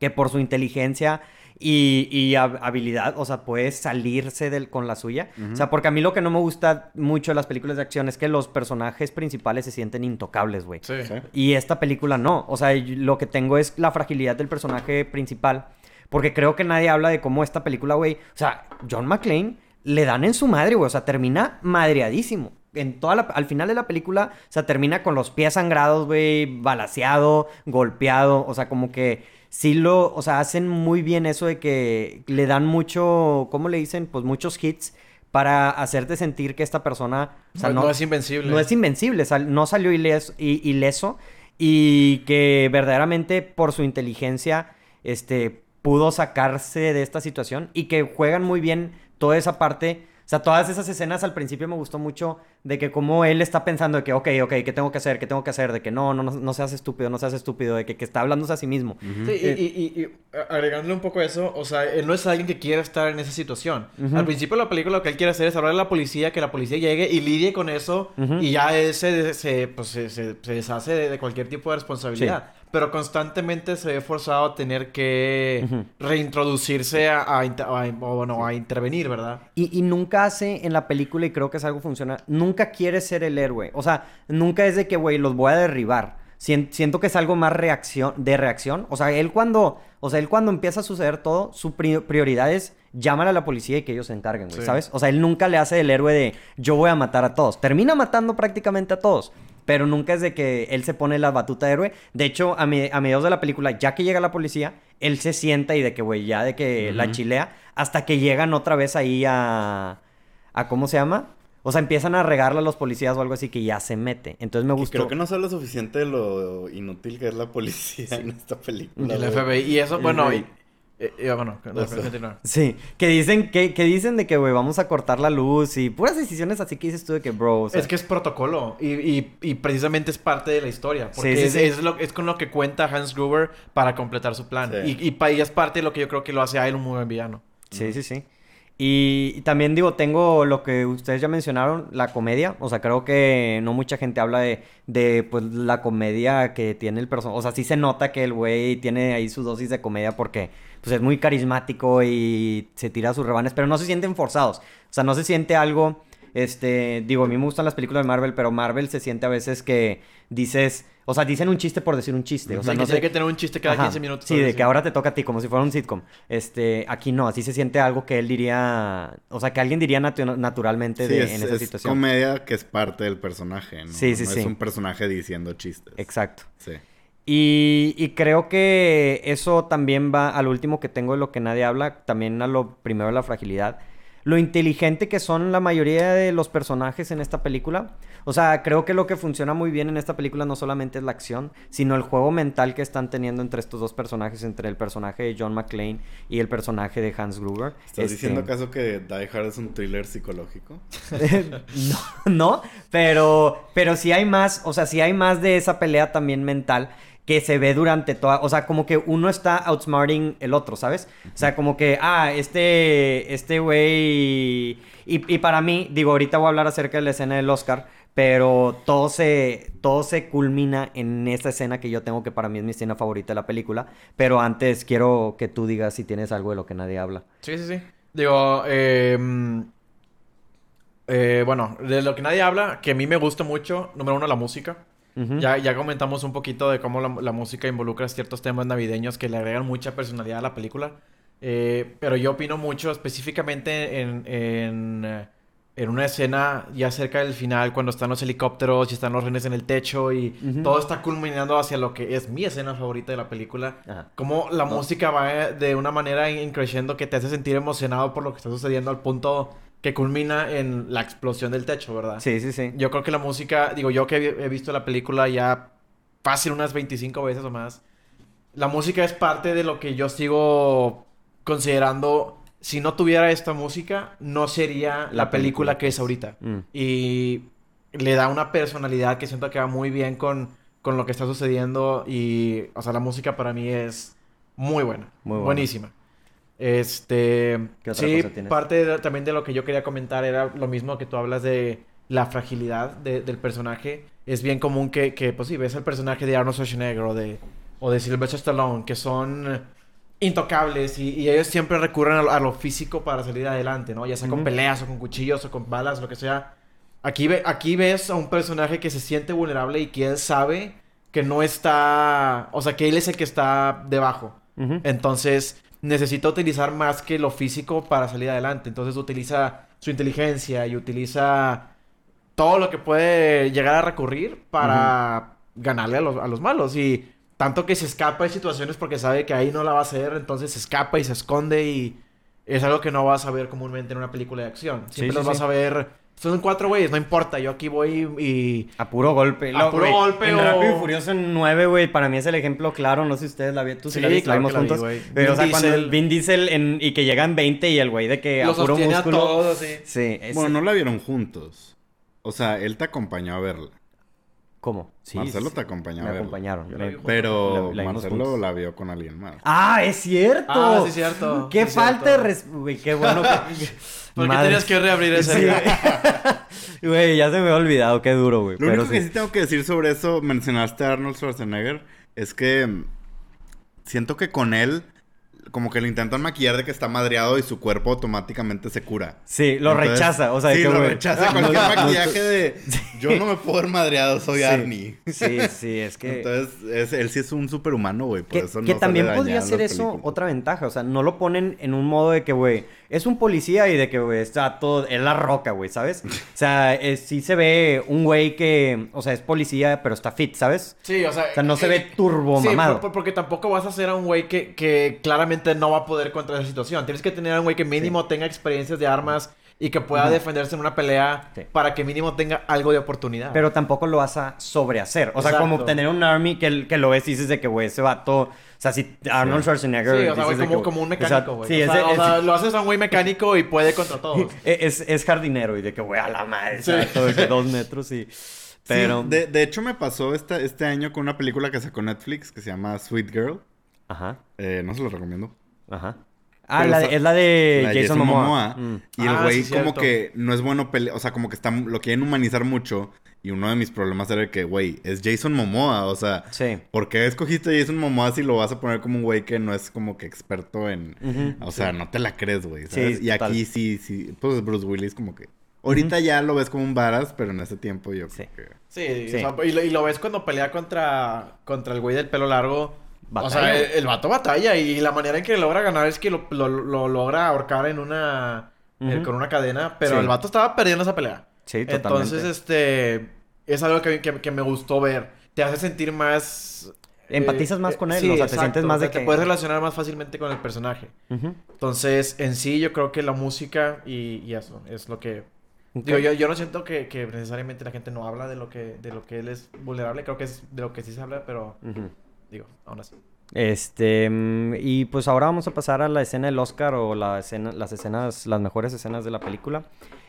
que por su inteligencia y, y habilidad, o sea, puede salirse del, con la suya. O sea, porque a mí lo que no me gusta mucho de las películas de acción es que los personajes principales se sienten intocables, güey. Sí. Y esta película no. O sea, lo que tengo es la fragilidad del personaje principal. Porque creo que nadie habla de cómo esta película, güey. O sea, John McClane le dan en su madre, güey. O sea, termina madreadísimo. En toda la, al final de la película, o sea, termina con los pies sangrados, güey, balaseado, golpeado. O sea, como que sí lo, o sea, hacen muy bien eso de que le dan mucho, ¿cómo le dicen? Pues muchos hits para hacerte sentir que esta persona o sea, no, es invencible. No es invencible, no salió ileso, ileso y que verdaderamente por su inteligencia este, pudo sacarse de esta situación y que juegan muy bien toda esa parte sea, todas esas escenas al principio me gustó mucho de que como él está pensando de que, ok, ok, ¿qué tengo que hacer? ¿Qué tengo que hacer? De que no, no, no, seas estúpido, no seas estúpido, de que, que está hablándose a sí mismo. Sí, y, y, agregándole un poco eso, o sea, él no es alguien que quiera estar en esa situación. Al principio de la película lo que él quiere hacer es hablar a la policía, que la policía llegue y lidie con eso y ya él se, se, pues, se, se, deshace de, cualquier tipo de responsabilidad pero constantemente se ve forzado a tener que reintroducirse a, a, bueno, a intervenir, ¿verdad? Y, y, nunca hace en la película, y creo que es algo que funciona, nunca quiere ser el héroe. O sea, nunca es de que, güey, los voy a derribar. Siento que es algo más reacción, de reacción. O sea, él cuando, o sea, él cuando empieza a suceder todo, su prioridad es llamar a la policía y que ellos se encarguen, güey, ¿sabes? O sea, él nunca le hace el héroe de yo voy a matar a todos. Termina matando prácticamente a todos pero nunca es de que él se pone la batuta de héroe. De hecho, a, a mediados de la película, ya que llega la policía, él se sienta y de que, güey, ya de que la chilea, hasta que llegan otra vez ahí a... a ¿Cómo se llama? O sea, empiezan a regarla a los policías o algo así que ya se mete. Entonces me gustó. creo que no sabe lo suficiente de lo inútil que es la policía en esta película. Y el FBI. Y eso, bueno, y, eh, eh, Sí, que dicen, que, que dicen de que, güey, vamos a cortar la luz y puras decisiones así que dices tú de que, bro. Es que es protocolo y, y, y, precisamente es parte de la historia. Porque es, Es, lo, es, con lo que cuenta Hans Gruber para completar su plan. Y, y, y, es parte de lo que yo creo que lo hace a él un muy buen villano. Sí, sí, sí. Y, también digo, tengo lo que ustedes ya mencionaron, la comedia. O sea, creo que no mucha gente habla de, de pues, la comedia que tiene el personaje. O sea, sí se nota que el güey tiene ahí su dosis de comedia porque pues es muy carismático y se tira sus rebanes, pero no se sienten forzados. O sea, no se siente algo, este, digo, a mí me gustan las películas de Marvel, pero Marvel se siente a veces que dices, o sea, dicen un chiste por decir un chiste. O sea, no sé... que tener un chiste cada 15 minutos. Sí, de que ahora te toca a ti, como si fuera un sitcom. Este, aquí no, así se siente algo que él diría, o sea, que alguien diría naturalmente de, en esa situación. Es comedia que es parte del personaje, ¿no? Sí, sí, sí. Es un personaje diciendo chistes. Exacto. Sí. Y, creo que eso también va al último que tengo de lo que nadie habla, también a lo primero de la fragilidad. Lo inteligente que son la mayoría de los personajes en esta película. O sea, creo que lo que funciona muy bien en esta película no solamente es la acción, sino el juego mental que están teniendo entre estos dos personajes, entre el personaje de John McClane y el personaje de Hans Gruber. ¿Estás este diciendo acaso que Die Hard es un thriller psicológico? no, no, pero, pero sí hay más, o sea, sí hay más de esa pelea también mental que se ve durante toda, o sea, como que uno está outsmarting el otro, ¿sabes? O sea, como que, ah, este, este güey, y, para mí, digo, ahorita voy a hablar acerca de la escena del Oscar, pero todo se, todo se culmina en esta escena que yo tengo que para mí es mi escena favorita de la película, pero antes quiero que tú digas si tienes algo de lo que nadie habla. Sí, sí, sí. Digo, eh, eh, bueno, de lo que nadie habla, que a mí me gusta mucho, número uno, la música ya, ya comentamos un poquito de cómo la, música involucra ciertos temas navideños que le agregan mucha personalidad a la película. Eh, pero yo opino mucho específicamente en, en, en, una escena ya cerca del final, cuando están los helicópteros y están los renes en el techo y todo está culminando hacia lo que es mi escena favorita de la película. Cómo la música va de una manera increciendo que te hace sentir emocionado por lo que está sucediendo al punto que culmina en la explosión del techo, ¿verdad? Sí, sí, sí. Yo creo que la música, digo, yo que he visto la película ya fácil unas 25 veces o más, la música es parte de lo que yo sigo considerando, si no tuviera esta música, no sería la, película, que es ahorita. Mm. Y le da una personalidad que siento que va muy bien con, con lo que está sucediendo y, o sea, la música para mí es muy buena, Muy buena. buenísima. Este, ¿Qué otra sí, cosa parte de- también de lo que yo quería comentar era lo mismo que tú hablas de la fragilidad de- del personaje. Es bien común que, que, pues sí, ves el personaje de Arnold Schwarzenegger o de, o de Sylvester Stallone, que son intocables y, y ellos siempre recurren a lo, a lo físico para salir adelante, ¿no? Ya sea con peleas o con cuchillos o con balas, lo que sea. Aquí, ve, aquí ves a un personaje que se siente vulnerable y que él sabe que no está... O sea, que él es el que está debajo. Entonces, necesita utilizar más que lo físico para salir adelante. Entonces, utiliza su inteligencia y utiliza todo lo que puede llegar a recurrir para ganarle a los, a los malos. Y tanto que se escapa de situaciones porque sabe que ahí no la va a hacer, entonces se escapa y se esconde y es algo que no vas a ver comúnmente en una película de acción. Siempre sí, los vas sí. a ver... Son cuatro güeyes, no importa. Yo aquí voy y... A puro golpe. A puro güey, golpe En o- Rápido y Furioso 9, güey, para mí es el ejemplo claro. No sé si ustedes la vieron. Tú sí, Sí, la viste, la claro vimos que la vi, juntos. Pero, o sea, Vin cuando Diesel. el Vin Diesel en- y que llegan 20 y el güey de que Lo a puro a músculo. todos, sí. Sí, es... Bueno, no la vieron juntos. O sea, él te acompañó a verla. ¿Cómo? Sí, Marcelo sí, te acompañó Me acompañaron. Me-. Pero La- la vimos Marcelo juntos. la vio con alguien más. ¡Ah, es cierto! Ah, sí, cierto. ¡Qué Sí, falta cierto. de. Güey, qué bueno que... ¿Por qué Madre. tenías que reabrir ese? Sí, güey. Güey, ya se me había olvidado. Qué duro, güey. Lo Pero único que sí tengo que decir sobre eso, mencionaste a Arnold Schwarzenegger, es que mm, siento que con él, como que lo intentan maquillar de que está madreado y su cuerpo automáticamente se cura. Sí, lo Entonces, rechaza. O sea, sí, que, lo rechaza cualquier no- maquillaje de yo no me puedo ver madreado, soy Sí. Arnie. Sí, sí, es que... Entonces, es- él sí es un superhumano, güey. Por Que, eso que no también sale podría ser eso películas. otra ventaja. O sea, no lo ponen en un modo de que, güey, es un policía y de que, güey, está todo. Es la roca, güey, ¿sabes? O sea, es- sí se ve un güey que, o sea, es policía, pero está fit, ¿sabes? Sí, o sea... O sea, no se ve turbo Sí, mamado. por- por- porque tampoco vas a hacer a un güey que, que claramente no va a poder contra esa situación. Tienes que tener a un güey que mínimo tenga experiencias de armas y que pueda defenderse en una pelea Sí. para que mínimo tenga algo de oportunidad. Pero tampoco lo vas a sobrehacer. O sea, como tener un army que, que lo ves y dices de que, güey, ese vato. O sea, si Arnold Schwarzenegger. Sí, o sea, güey, como, que, como un o sea, mecánico, güey. sí, o es, sea, o es- sea, lo haces a un güey mecánico y puede contra todos. es, es jardinero y de que, güey, a la madre. Sí. todo de que dos metros y. Pero. Sí, de, de hecho, me pasó esta, este año con una película que sacó Netflix que se llama Sweet Girl. Ajá. Eh, no se lo recomiendo. Ajá. Ah, la de- es la de La Jason, Momoa. Mm. Y el Ah, güey sí, como cierto. que no es bueno pelear, o sea, como que está, lo quieren humanizar mucho. Y uno de mis problemas era que, güey, es Jason Momoa, o sea, Sí. ¿por qué escogiste a Jason Momoa si lo vas a poner como un güey que no es como que experto en... O sea, no te la crees, güey, ¿sabes? Sí, y total. aquí sí, sí, pues Bruce Willis como que... Ahorita ya lo ves como un varas, pero en ese tiempo yo Sí. creo que... Sí, Sí. o sea, y, lo, y lo ves cuando pelea contra, contra el güey del pelo largo. O sea, el, el vato batalla y la manera en que logra ganar es que lo, lo- lo logra ahorcar en una... eh, con una cadena, pero Sí. el vato estaba perdiendo esa pelea. Sí, totalmente. Entonces, este... Es algo que, que- que me gustó ver. Te hace sentir más... eh, Empatizas más con él, o sea, te sientes más de Te que- puedes relacionar más fácilmente con el personaje. Entonces, en sí, yo creo que la música y, y eso es lo que... Digo, yo, yo no siento que, que necesariamente la gente no habla de lo que de lo que él es vulnerable. Creo que es de lo que sí se habla, pero. Digo, aún así. Este, mm, y pues ahora vamos a pasar a la escena del Oscar o la escena, las escenas, las mejores escenas de la película.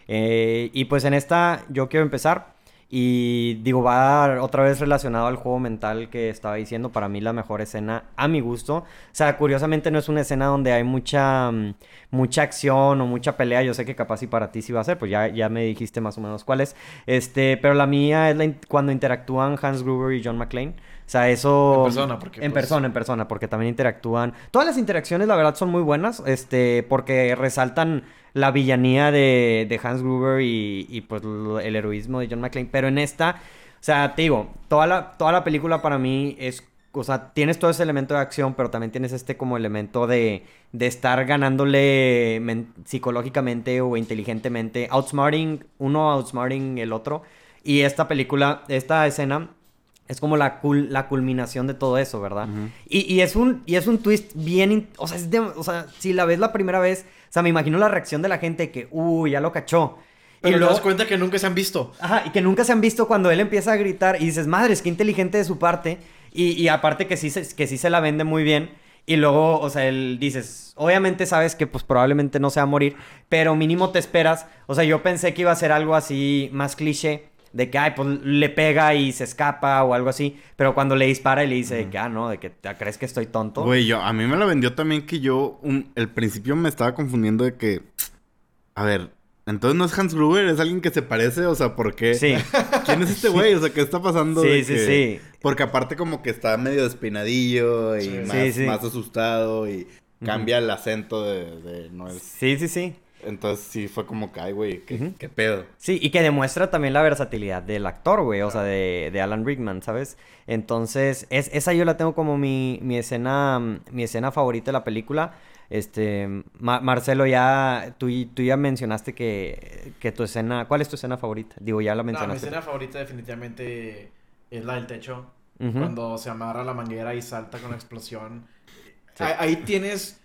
Eh, y pues en esta yo quiero empezar y digo, va otra vez relacionado al juego mental que estaba diciendo, para mí la mejor escena a mi gusto. O sea, curiosamente no es una escena donde hay mucha, mm, mucha acción o mucha pelea, yo sé que capaz y para ti sí va a ser, pues ya, ya me dijiste más o menos cuál es. Este, pero la mía es la cuando interactúan Hans Gruber y John McClane. O sea, eso... En persona, porque, En pues, persona, en persona, porque también interactúan. Todas las interacciones, la verdad, son muy buenas, este, porque resaltan la villanía de, de Hans Gruber y, y, pues el heroísmo de John McClane. Pero en esta, o sea, te digo, toda la, toda la película para mí es, o sea, tienes todo ese elemento de acción, pero también tienes este como elemento de, de estar ganándole men- psicológicamente o inteligentemente, outsmarting, uno outsmarting el otro. Y esta película, esta escena es como la, cul- la culminación de todo eso, ¿verdad? y, y es un, y es un twist bien... o, sea, es de- o sea, si la ves la primera vez, o sea, me imagino la reacción de la gente que, uy, ya lo cachó. Pero y te luego, das cuenta que nunca se han visto. Ajá, y que nunca se han visto cuando él empieza a gritar y dices, madre, es que inteligente de su parte. Y, y aparte que sí, se, que sí se la vende muy bien. Y luego, o sea, él dices, obviamente sabes que pues probablemente no se va a morir, pero mínimo te esperas. O sea, yo pensé que iba a ser algo así más cliché. De que, ay, pues le pega y se escapa o algo así. Pero cuando le dispara y le dice, de que, ah, no, de que "¿Ah, crees que estoy tonto. Güey, yo, a mí me la vendió también que yo, un, el principio me estaba confundiendo de que, a ver, entonces no es Hans Gruber, es alguien que se parece, o sea, ¿por qué? Sí. ¿Quién es este güey? O sea, ¿qué está pasando? Sí, de sí, que- sí. Porque aparte como que está medio despeinadillo y Sí. más, Sí, sí. más asustado y cambia el acento de, de- no es... Sí, sí, sí. Entonces sí fue como que, ay, güey, ¿qué, Ujú. qué pedo? Sí, y que demuestra también la versatilidad del actor, güey, o sea, de, de Alan Rickman, ¿sabes? Entonces, es, esa yo la tengo como mi, mi escena, mi escena favorita de la película. Este, Ma- Marcelo, ya, tú, tú ya mencionaste que, que tu escena, ¿cuál es tu escena favorita? Digo, ya la No, mi mencionaste. escena favorita definitivamente es la del techo. Ujú. Cuando se amarra la manguera y salta con la explosión. Sí. Ahí, ahí tienes...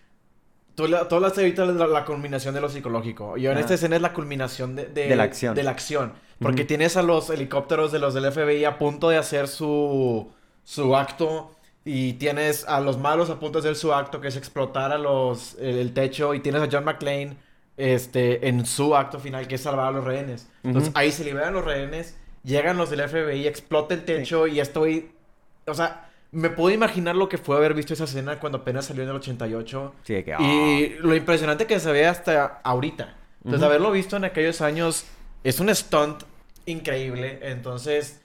Tú, la- tú hablaste ahorita de la, la culminación de lo psicológico. Yo en esta escena es la culminación de, de, De la acción. de la acción. Porque tienes a los helicópteros de los del FBI a punto de hacer su, su acto. Y tienes a los malos a punto de hacer su acto, que es explotar a los, el, el techo. Y tienes a John McClane este, en su acto final, que es salvar a los rehenes. Entonces ahí se liberan los rehenes, llegan los del FBI, explota el techo y estoy... O sea, me puedo imaginar lo que fue haber visto esa escena cuando apenas salió en el 88. Sí, de que, ah. Y lo impresionante que se ve hasta ahorita. Entonces, haberlo visto en aquellos años es un stunt increíble. Entonces,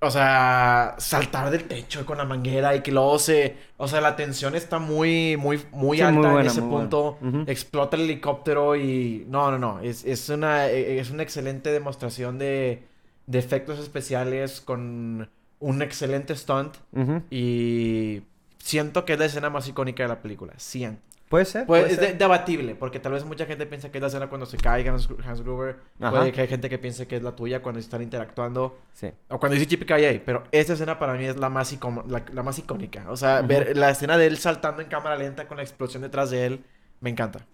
o sea, saltar del techo con la manguera y que luego se... O sea, la tensión está muy, muy, muy Sí, alta muy buena, en ese punto. Explota el helicóptero y... No, no, no. Es, es, una, es una excelente demostración de, de efectos especiales con un excelente stunt. Y siento que es la escena más icónica de la película. Siento. Puede ser. Pues puede es de- debatible, porque tal vez mucha gente piensa que es la escena cuando se cae Hans, Hans Gruber. Ajá. Puede que hay gente que piense que es la tuya cuando están interactuando. Sí. O cuando dice Chippy Calle, pero esta escena para mí es la más, la, la más icónica. O sea, ver la escena de él saltando en cámara lenta con la explosión detrás de él, me encanta.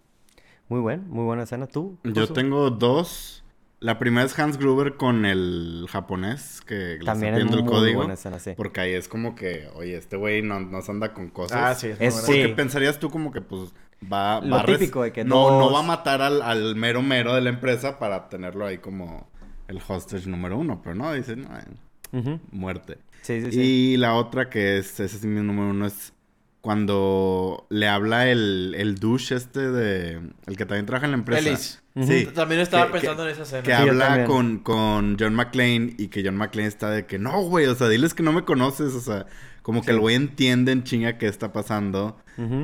Muy buen, muy buena escena. ¿Tú? Yo tengo dos. La primera es Hans Gruber con el japonés que le También está es el código. buena escena, sí. Porque ahí es como que, oye, este güey no, no se anda con cosas. Ah, sí, es muy Es- buena. Porque Sí. pensarías tú como que pues va, Lo va típico de que no, no va a matar al, al mero mero de la empresa para tenerlo ahí como el hostage número uno, pero no, dice, no, eh, muerte. Sí, sí, sí. Y la otra que es, ese es mi número uno, es cuando le habla el, el douche este de... El que también trabaja en la empresa. Ellis. Sí. También estaba Que- pensando en esa escena. Que Sí, habla con, con John McClane y que John McClane está de que no, güey, o sea, diles que no me conoces, o sea, como que el güey entiende en chinga qué está pasando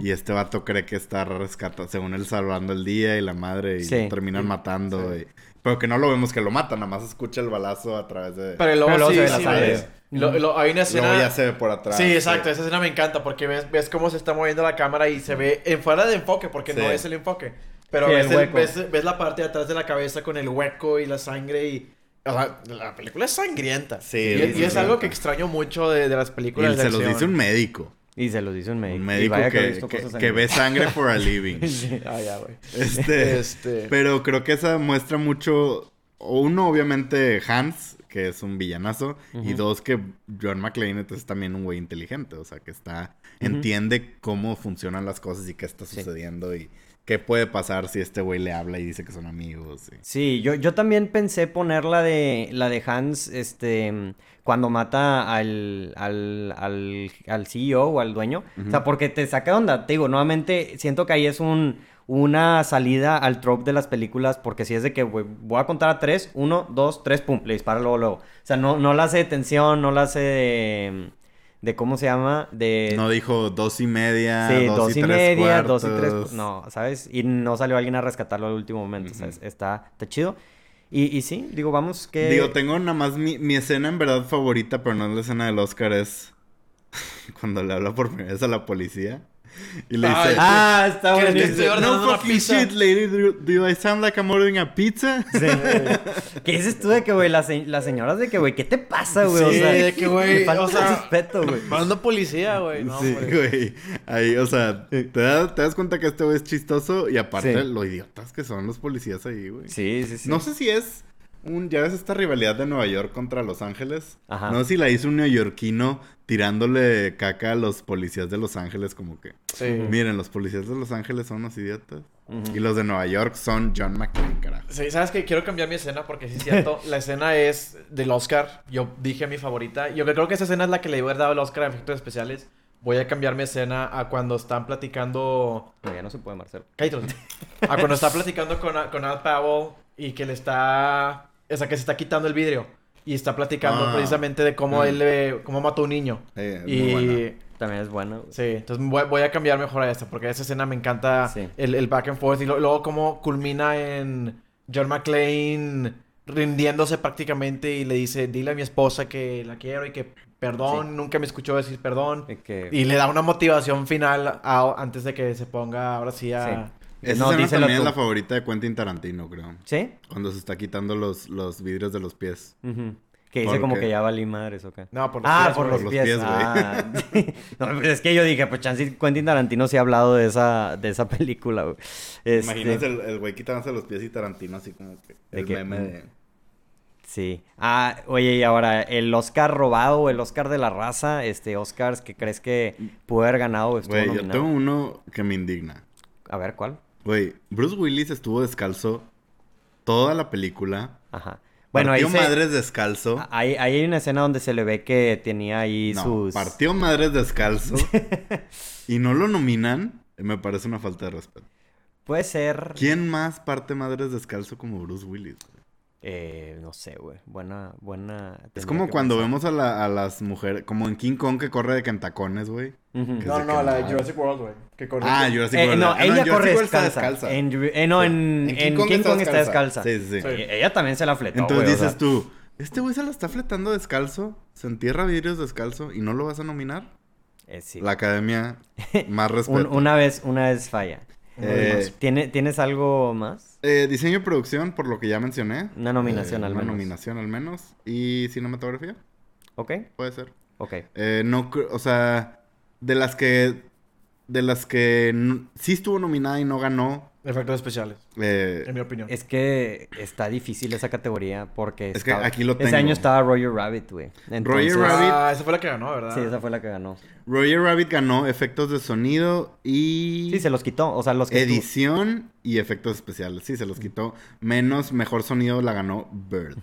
y este vato cree que está rescatando, según él salvando el día y la madre y Sí. lo terminan matando, Sí. y- pero que no lo vemos que lo matan, nada más escucha el balazo a través de... Pero luego, Pero luego sí, se ve. Lo- lo- hay una escena... Luego ya se ve por atrás. Sí, exacto, esa escena me encanta porque ves, ves cómo se está moviendo la cámara y se ve en fuera de enfoque, porque Sí. no es el enfoque. Pero Sí, ves, el ves- ves la parte de atrás de la cabeza con el hueco y la sangre y... O sea, la película es sangrienta. Sí, Y, es y es algo que extraño mucho de, de las Y películas de se los acción. dice un médico. Y se los dice un médico. Un Y médico que, que- que en- ve sangre for a living. Sí. Ah, ya, güey. Este, Este... Pero creo que esa muestra mucho. Uno, obviamente, Hans, que es un villanazo. Y Ujú. dos, que John McClane es también un güey inteligente. O sea, que está. Entiende cómo funcionan las cosas y qué está Sí. sucediendo. Y qué puede pasar si este güey le habla y dice que son amigos. y- Sí, yo, yo también pensé poner la de, la de Hans, este, cuando mata al, al, al, al CEO o al dueño. O sea, porque te saca onda. Te digo, nuevamente, siento que ahí es un, una salida al trope de las películas, porque si es de que, güey, voy a contar a tres, uno, dos, tres, pum, le dispara luego, luego. O sea, no, no la hace de tensión, no la hace de, de ¿cómo se llama? De... No dijo dos y media. Sí, dos, dos y, media, dos y tres. No, ¿sabes? Y no salió alguien a rescatarlo al último momento. ¿sabes? Está, está chido. Y, y sí, digo, vamos que. Digo, tengo nada más mi, mi escena en verdad favorita, pero no es la escena del Oscar, es cuando le habla por primera vez a la policía. Y le dice... Ah, está ¿Qué- qué buenísimo. estoy ordenando No fucking pizza. shit, lady. Do, do I sound like I'm ordering a pizza? Sí. ¿Qué dices tú de que, güey, las, se- las señoras de que, güey, ¿qué te pasa, güey? o Sí, sea, de que, güey, me falta o sea, respeto, güey. Mando policía, güey. No, sí, güey. Ahí, o sea, te, da- te das cuenta que este güey es chistoso y aparte Sí. lo idiotas que son los policías ahí, güey. Sí, sí, sí. No sé si es un, ya ves esta rivalidad de Nueva York contra Los Ángeles. Ajá. No sé si la hizo un neoyorquino tirándole caca a los policías de Los Ángeles, como que. Sí. Miren, los policías de Los Ángeles son unos idiotas. Y los de Nueva York son John McClane, carajo. Sí, ¿sabes qué? Quiero cambiar mi escena porque sí es cierto. la escena es del Oscar. Yo dije mi favorita. Yo creo que esa escena es la que le iba a haber dado el Oscar a efectos especiales. Voy a cambiar mi escena a cuando están platicando... No, ya no se puede, Marcelo. Cállate. A cuando está platicando con, con Al Powell y que le está... O sea, que se está quitando el vidrio. Y está platicando Ah. precisamente de cómo Mm. él... eh, cómo mató a un niño. Eh, muy y... buena. También es bueno. güey. Sí, entonces voy, voy a cambiar mejor a esta, porque esa escena me encanta Sí. el, el back and forth y lo- luego cómo culmina en John McClane rindiéndose prácticamente y le dice, dile a mi esposa que la quiero y que perdón, Sí. nunca me escuchó decir perdón. Que- Y le da una motivación final a- antes de que se ponga ahora sí a... Esa No, escena también tú. es la favorita de Quentin Tarantino, creo. ¿Sí? Cuando se está quitando los, los vidrios de los pies. Que dice ¿Por como qué? que ya valí madres o qué. No, por los Ah, pies, por güey. los los pies. pies, güey. Ah. no, pues es que yo dije, pues chance Quentin Tarantino sí ha hablado de esa, de esa película, güey. Este, Imaginas el, el güey quitándose los pies y Tarantino así como que... ¿De El meme de... Sí. Ah, oye, y ahora, el Oscar robado o el Oscar de la raza, este, Oscars que crees que pudo haber ganado o estuvo Güey, yo tengo uno que me indigna. A ver, ¿cuál? Güey, Bruce Willis estuvo descalzo toda la película. Ajá. Bueno, ahí partió se- madres descalzo. Ahí, ahí hay una escena donde se le ve que tenía ahí no, sus... partió madres descalzo. y no lo nominan. Me parece una falta de respeto. Puede ser... ¿Quién más parte madres descalzo como Bruce Willis? Eh, no sé, güey. Buena, buena... Es como cuando pensar. vemos a, la- a las mujeres, como en King Kong que corre de que en tacones, güey. No, no, la de. Jurassic World, güey. Que corre. Ah, Jurassic Eh, World. no, Ah, ella Jurassic corre descalza. En, eh, no, en, en King, Kong, está descalza. Sí, sí, sí. Sí. Y- Ella también se la fletó, Entonces o dices sea, tú, este güey se la está fletando descalzo, se entierra vidrios descalzo y no lo vas a nominar. eh, sí. La academia, más Un- respeto. una vez, una vez falla. Eh, ¿Tiene, ¿Tienes algo más? eh, diseño y producción, por lo que ya mencioné. Una nominación Eh, al una menos. nominación al menos. Y cinematografía, ¿Ok? puede ser. Ok. No, o sea, de las que, de las que sí estuvo nominada y no ganó. Efectos especiales, eh, en mi opinión. Es que está difícil esa categoría porque... Es que aquí lo Ese tengo. año estaba Roger Rabbit, güey. Entonces- Rabbit. Ah, esa fue la que ganó, ¿verdad? Sí, esa fue la que ganó. Roger Rabbit ganó efectos de sonido y Sí, se los quitó. O sea, los que... tú- edición y efectos especiales. Sí, se los quitó. Menos mejor sonido la ganó Bird.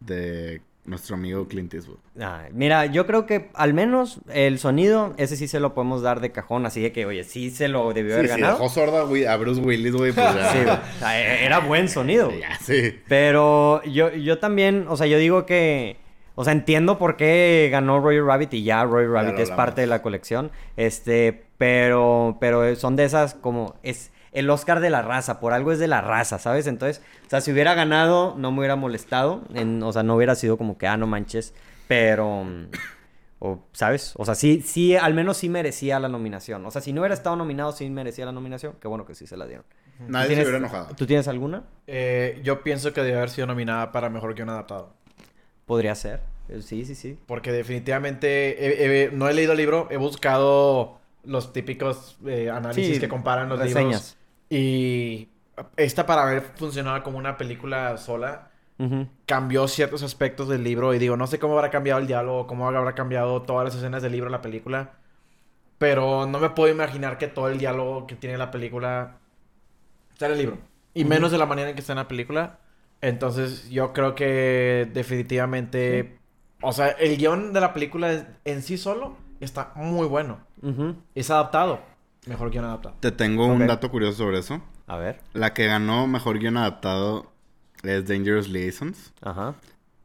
De nuestro amigo Clint Eastwood. Ah, mira, yo creo que al menos el sonido, ese sí se lo podemos dar de cajón. Así de que, oye, sí se lo debió haber Sí, ganado. dejó sorda güey, a Bruce Willis, güey, pues. Sí, güey. O sea, e- era buen sonido. Ya, sí. Pero yo, yo también, o sea, yo digo que, o sea, entiendo por qué ganó Roger Rabbit y ya Roger Rabbit es parte de la colección. Este, pero, pero son de esas como, es el Oscar de la raza, por algo es de la raza, ¿sabes? Entonces, o sea, si hubiera ganado, no me hubiera molestado, en- o sea, no hubiera sido como que, ah, no manches, pero... mm, O, ¿sabes? O sea, sí, sí, al menos sí merecía la nominación. O sea, si no hubiera estado nominado, sí merecía la nominación. Qué bueno que sí se la dieron. Nadie se ¿Tienes- hubiera enojado. ¿Tú tienes alguna? Eh, yo pienso que debe haber sido nominada para Mejor Guión Adaptado. Podría ser. Eh, Sí, sí, sí. Porque definitivamente he- he- no he leído el libro, he buscado los típicos eh, análisis Sí, que comparan los reseñas. libros. Y esta para haber funcionado como una película sola, cambió ciertos aspectos del libro. Y digo, no sé cómo habrá cambiado el diálogo, cómo habrá cambiado todas las escenas del libro a la película. Pero no me puedo imaginar que todo el diálogo que tiene la película está en el libro. Y menos de la manera en que está en la película. Entonces, yo creo que definitivamente. O sea, el guion de la película en sí solo está muy bueno. Es adaptado. Mejor guion adaptado. Te tengo un dato curioso sobre eso. A ver. La que ganó mejor guion adaptado es Dangerous Liaisons, Ajá.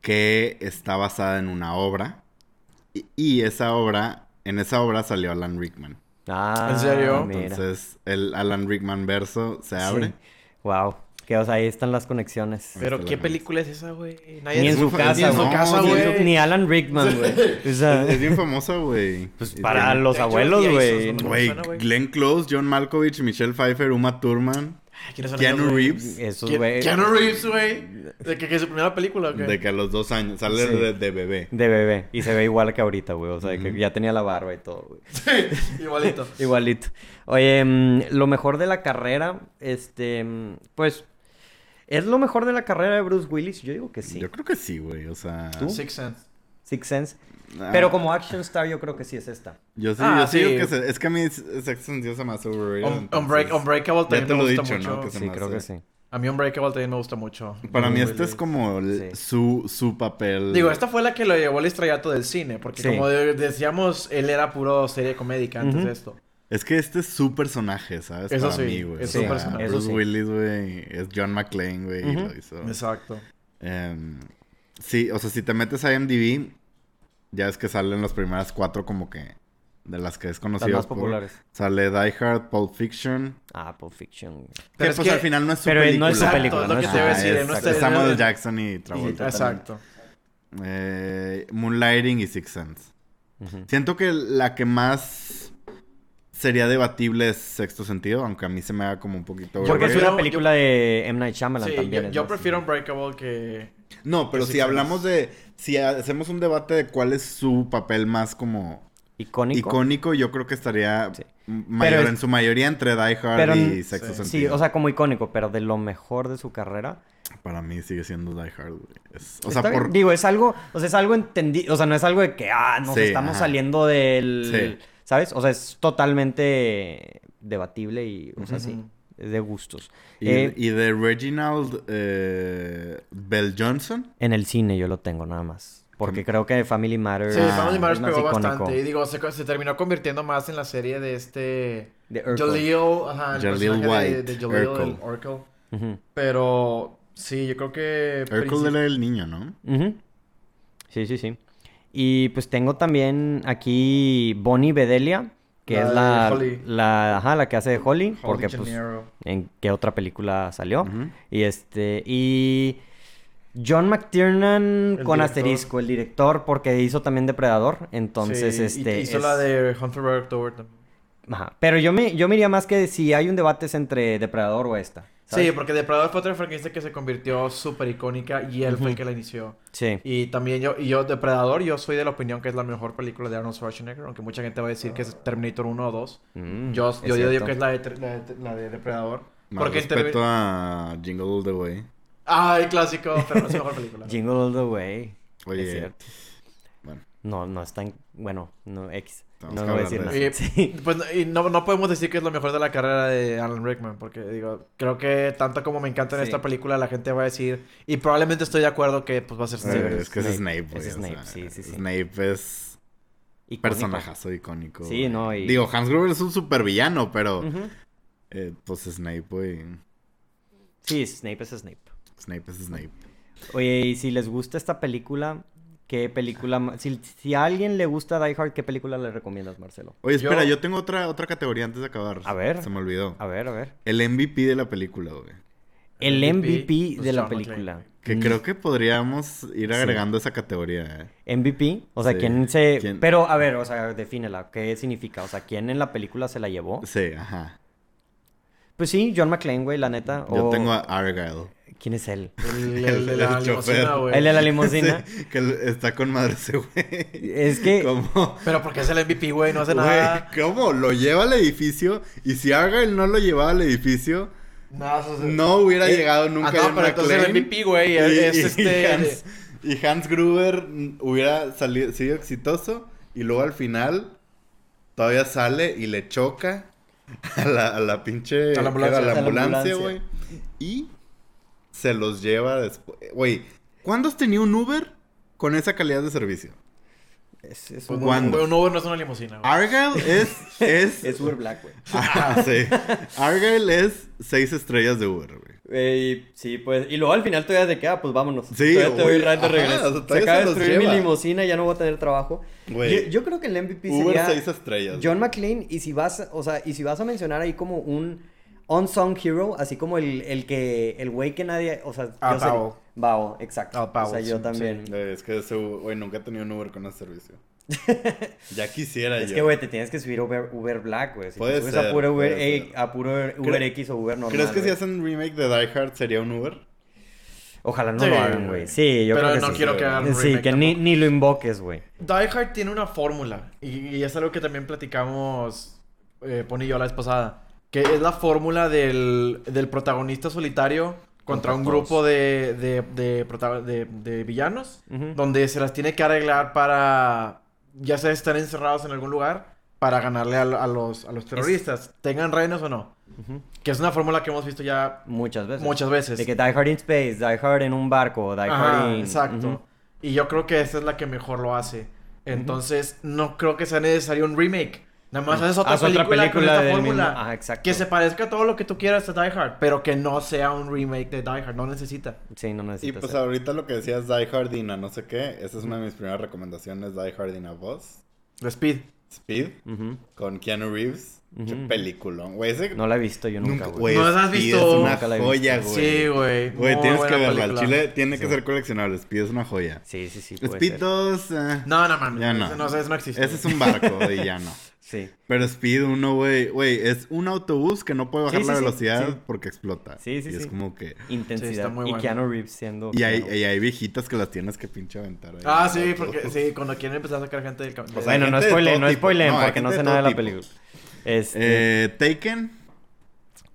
que está basada en una obra. Y, y esa obra, en esa obra salió Alan Rickman. Ah, ¿En serio? Mira. Entonces, el Alan Rickman verso se abre. Wow. Que, o sea, ahí están las conexiones. Pero, ¿qué la película es esa, güey? Nadie Ni en su casa, ni en su güey. casa, Ni güey. Alan Rickman, güey. O sea, Es, bien famosa, güey. pues para los abuelos, güey. Güey. Glenn Close, John Malkovich, Michelle Pfeiffer, Uma Thurman, Ay, ¿quiénes son Keanu? Reeves. Esos, güey. Keanu Reeves, güey. ¿De que, que es su primera película o qué? De que a los dos años sale Sí. de, de bebé. De bebé. Y se ve igual que ahorita, güey. O sea, que ya tenía la barba y todo, güey. Igualito. Igualito. Oye, mm, lo mejor de la carrera, este, mm, pues, ¿Es lo mejor de la carrera de Bruce Willis? Yo digo que sí. Yo creo que sí, güey. O sea. ¿Tú? Six Sense. Six Sense. ah, Pero como action star yo creo que sí es esta. Yo sí, Ah, yo sí, digo que se- es que a mí Sex Sense se me hace overrated. Unbreakable también te me lo gusta dicho, mucho. ¿no? Sí, creo hace- que sí. A mí Unbreakable también me gusta mucho. Para mí este es como el- Sí. su, su papel. Digo, esta fue la que lo llevó al estrellato del cine, porque Sí. como de- decíamos, él era puro serie comédica antes de esto. Es que este es su personaje, ¿sabes? Eso Para sí, mí, güey. es su personaje. Bruce Eso sí. Willis, güey, es John McClane, güey, y lo hizo. Exacto. Em, sí, o sea, si te metes a IMDb, ya es que salen las primeras cuatro como que de las que es Las conocido. más por- populares. Sale Die Hard, Pulp Fiction. Ah, Pulp Fiction. Que Pero es pues que- al final no es su pero película. no es su Exacto, película. es lo no que es te a decir, es, no Samuel no- Jackson y Travolta. Exacto. Eh, Moonlighting y Six Sense. Siento que la que más sería debatible Sexto Sentido, aunque a mí se me haga como un poquito... Porque es una yo- película de M. Night Shyamalan Sí, también. yo, yo prefiero Unbreakable que... No, pero si hablamos de... Si hacemos un debate de cuál es su papel más como Icónico. icónico, yo creo que estaría Sí. mayor Pero es- en su mayoría entre Die Hard Pero- y Sexto sí. Sí, Sentido. o sea, como icónico, pero de lo mejor de su carrera. Para mí sigue siendo Die Hard. Es- o Está sea, bien. por... Digo, es algo, o sea, es algo entendido, o sea, no es algo de que, ah, nos Sí, estamos ajá. saliendo del, Sí. ¿Sabes? O sea, es totalmente debatible y, o sea, sí, es de gustos. Y, Eh, y de Reginald eh, Bell Johnson. En el cine yo lo tengo nada más. Porque creo que Family Matters Sí, Ah, Family Matters pegó icónico. bastante. Y digo, se, se terminó convirtiendo más en la serie de este... De Urkel. Jaleel, ajá, el Jaleel personaje de- White, de, Jaleel, Urkel. Pero sí, yo creo que... Urkel era el niño, ¿no? Sí, sí, sí. Y pues tengo también aquí Bonnie Bedelia, que La es la, Holly. la, ajá, la que hace de Holly, Holly porque pues en qué otra película salió. Y este, y John McTiernan El con director. asterisco, el director, porque hizo también Depredador. Entonces, Sí, este. hizo es- la de Hunter by October también. Ajá. Pero yo me, yo me iría más que si hay un debate es entre Depredador o esta. ¿Sabes? Sí, porque Depredador fue otra franquicia que se convirtió súper icónica y él fue el que la inició. Sí. Y también yo, y yo, Depredador, yo soy de la opinión que es la mejor película de Arnold Schwarzenegger, aunque mucha gente va a decir que es Terminator 1 o 2. Mm, yo es yo digo que es la de, la de, la de Depredador. Más Porque Termi- a Jingle All the Way. Ay, clásico, pero no es la mejor película. Jingle All the Way. Oye, Es cierto. bueno. No, no está en... Bueno, no, X. Tenemos no que voy a hablar decir de nada. eso. Sí. Pues y no, no podemos decir que es lo mejor de la carrera de Alan Rickman, porque digo, creo que tanto como me encanta en Sí. esta película, la gente va a decir, y probablemente estoy de acuerdo que pues va a ser Eh, Snape. es que es Snape. Güey. Es o Snape, sea, sí, sí, sí. Snape es Icónico. personajazo icónico. Sí, güey. no, y- Digo, Hans Gruber es un super villano, pero... Eh, pues Snape, güey. Sí, Snape es Snape. Snape es Snape. Oye, y si les gusta esta película, ¿qué película... Si, si a alguien le gusta Die Hard, ¿qué película le recomiendas, Marcelo? Oye, espera, Yo- yo, tengo otra, otra categoría antes de acabar. A ver. Se me olvidó. A ver, a ver. El MVP de la película, güey. El MVP, pues, de la McClane, película. Que Mm. creo que podríamos ir Sí. agregando esa categoría, eh. MVP, o sea, Sí. ¿quién se... ¿Quién? Pero, a ver, o sea, defínela. ¿Qué significa? O sea, ¿quién en la película se la llevó? Sí, ajá. Pues sí, John McClane, güey, la neta. Yo o- tengo a Argyle. ¿Quién es él? El, el, El- de la el limusina, güey. El de la limusina. Sí, que está con madre ese güey. Es que... ¿Cómo? Pero porque es el MVP, güey, no hace nada. ¿cómo? Lo lleva al edificio y si Argyle no lo llevaba al edificio, eso es- no hubiera Eh, llegado nunca Ah, no, pero entonces el. MVP, güey, Y- es, y este... Hans, y Hans Gruber hubiera salido, sido exitoso y luego al final todavía sale y le choca a la, a la pinche A la ambulancia. a la A la ambulancia, ambulancia. güey. Y se los lleva después. Güey, ¿cuándo has tenido un Uber con esa calidad de servicio? Es, es, Un, ¿Cuándo? un Uber no es una limusina, güey. Argyle es es es Uber Black, güey. Sí. Argyle es seis estrellas de Uber, güey. Eh, sí, pues. Y luego al final todavía te queda, pues vámonos. Sí, todavía te de ajá, regreso. se acaba de destruir mi limusina, ya no voy a tener trabajo. Güey. Yo, yo creo que el MVP Uber sería seis estrellas. John McClane. Y si vas, o sea, y si vas a mencionar ahí como un unsung hero, así como el, el que, el güey que nadie, o sea, Ah, yo sé- exacto. Ah, o sea, yo sí, también. Es que ese, güey, nunca he tenido un Uber con ese servicio. ya quisiera Es yo. que, güey, te tienes que subir Uber, Uber Black, güey. Si Puede te subes ser, a puro Uber, eh, a puro X o Uber normal. ¿Crees que si hacen remake de Die Hard sería un Uber? Ojalá no Sí, lo hagan, güey. Sí, yo Pero creo que no sí. quiero que hagan un Sí, que ni, ni lo invoques, güey. Die Hard tiene una fórmula. Y, y es algo que también platicamos eh, Pony y yo la vez pasada. Que es la fórmula del, del protagonista solitario contra Contra un todos. grupo de, de, de, villanos, donde se las tiene que arreglar para, ya sea estar encerrados en algún lugar, para ganarle a, a los, a los terroristas, tengan reinos o no. Que es una fórmula que hemos visto ya Muchas veces. muchas veces. De que Die Hard in Space, Die Hard en un barco, Die Ajá, Hard in... exacto. Y yo creo que esta es la que mejor lo hace. Entonces, no creo que sea necesario un remake. Nada más haces otra Haz otra película, película con esta fórmula. mismo- Ajá, exacto. Que se parezca a todo lo que tú quieras a Die Hard, pero que no sea un remake de Die Hard. No necesita. Sí, no Y necesitas pues ser. ahorita lo que decías Die Hard in a no sé qué, esa es una de mis primeras recomendaciones, Die Hard in a Boss. The Speed. Speed, con Keanu Reeves. Qué Ujú. peliculón. Güey, ese... No la he visto yo nunca, güey. ¿No las has visto? Es una Nunca la he joya, güey. Sí, güey. Güey, tienes que verla. Al película. chile tiene que ser coleccionable. Speed es una joya. Sí, sí, sí. puede Speed ser. 2... eh, No, no mames. Ya no. Ese no, ese no existe. Ese es un barco y ya no. Sí. Pero Speed 1, güey, güey, es un autobús que no puede bajar Sí, la sí, velocidad sí. porque explota. Sí, sí, y es como que... Intensidad. Sí, está muy y bueno. Keanu Reeves siendo... Y hay, y hay viejitas que las tienes que pinche aventar. ahí. Ah, sí, porque sí, cuando quieren empezar a sacar gente del campo. O sea, hay Bueno, no spoilen, no spoilen, No, porque no sé nada de la tipo. película. Este... Eh, Taken.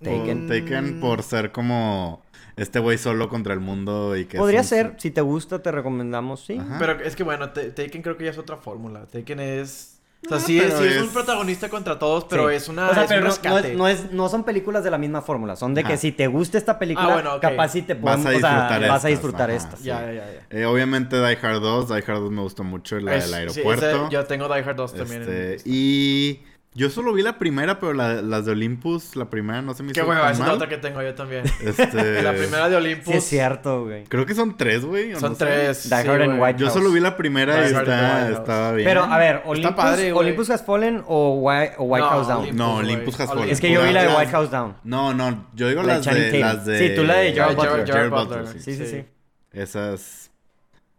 Taken. Por, Taken por ser como este güey solo contra el mundo y que... Podría un- ser, si te gusta, te recomendamos, sí. Ajá. Pero es que bueno, Te- Taken creo que ya es otra fórmula. Taken es. O sea, sí, es, sí es es- un protagonista contra todos, pero Sí. es una. O sea, es pero un no- no, rescate. es, no, es- no son películas de la misma fórmula. Son de que si te gusta esta película, Ah, bueno, ok. capaz si te Vas podemos... a o sea, disfrutar vas a estas, disfrutar ajá, estas. sí. Ya, ya, ya. Eh, obviamente Die Hard 2. Die Hard 2 me gustó mucho, la del sí, aeropuerto. ese- yo tengo Die Hard 2 también. en Este, lista. y yo solo vi la primera, pero la- las de Olympus, la primera no se me hizo Qué hueva, esa es la otra que tengo yo también. Este, la primera de Olympus. Sí, es cierto, güey. Creo que son tres, güey. Son no sé. tres. Die Hard and güey. White Yo House. solo vi la primera y Die and está, estaba bien. Pero, a ver, Olympus, padre, güey. Olympus Has Fallen o White, o White No, House Down. Olympus, No. Olympus Has. Fallen. Es que yo vi la de White House Down. No, no, yo digo La las de, las de... Sí, tú la de Gerard- Butler. Butler, sí, Sí. sí. Esas...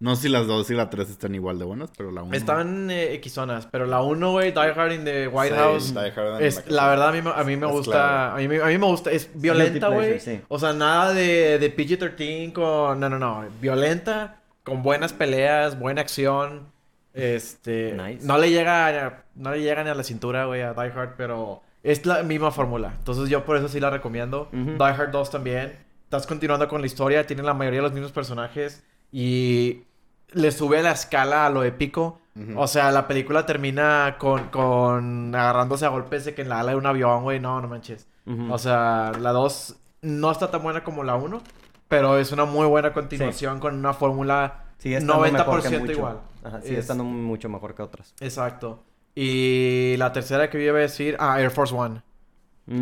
No sé si las dos y la tres están igual de buenas, pero la una... Están eh, X-zonas, pero la 1, güey, Die Hard in the White Sí, House. Die Hard en Es, la verdad, a mí, me- a mí me Es gusta. A mí, me- a mí me gusta. Es violenta, güey. sí. O sea, nada de, de PG-13 con. No, no, no. Violenta, con buenas peleas, buena acción. Este. Nice. No le llega. No le llega ni a la cintura, güey, a Die Hard, pero. Es la misma fórmula. Entonces, yo por eso sí la recomiendo. Die Hard 2 también. Estás continuando con la historia. Tienen la mayoría de los mismos personajes. Y. Le sube la escala a lo épico. O sea, la película termina con, con agarrándose a golpes de que en la ala de un avión, güey. No, no manches. O sea, la 2 no está tan buena como la 1, pero es una muy buena continuación con una fórmula Sigue estando mejor que 90% mucho. igual. Ajá, sigue Es- estando mucho mejor que otras. Exacto. Y la tercera que yo iba a decir, ah, Air Force One,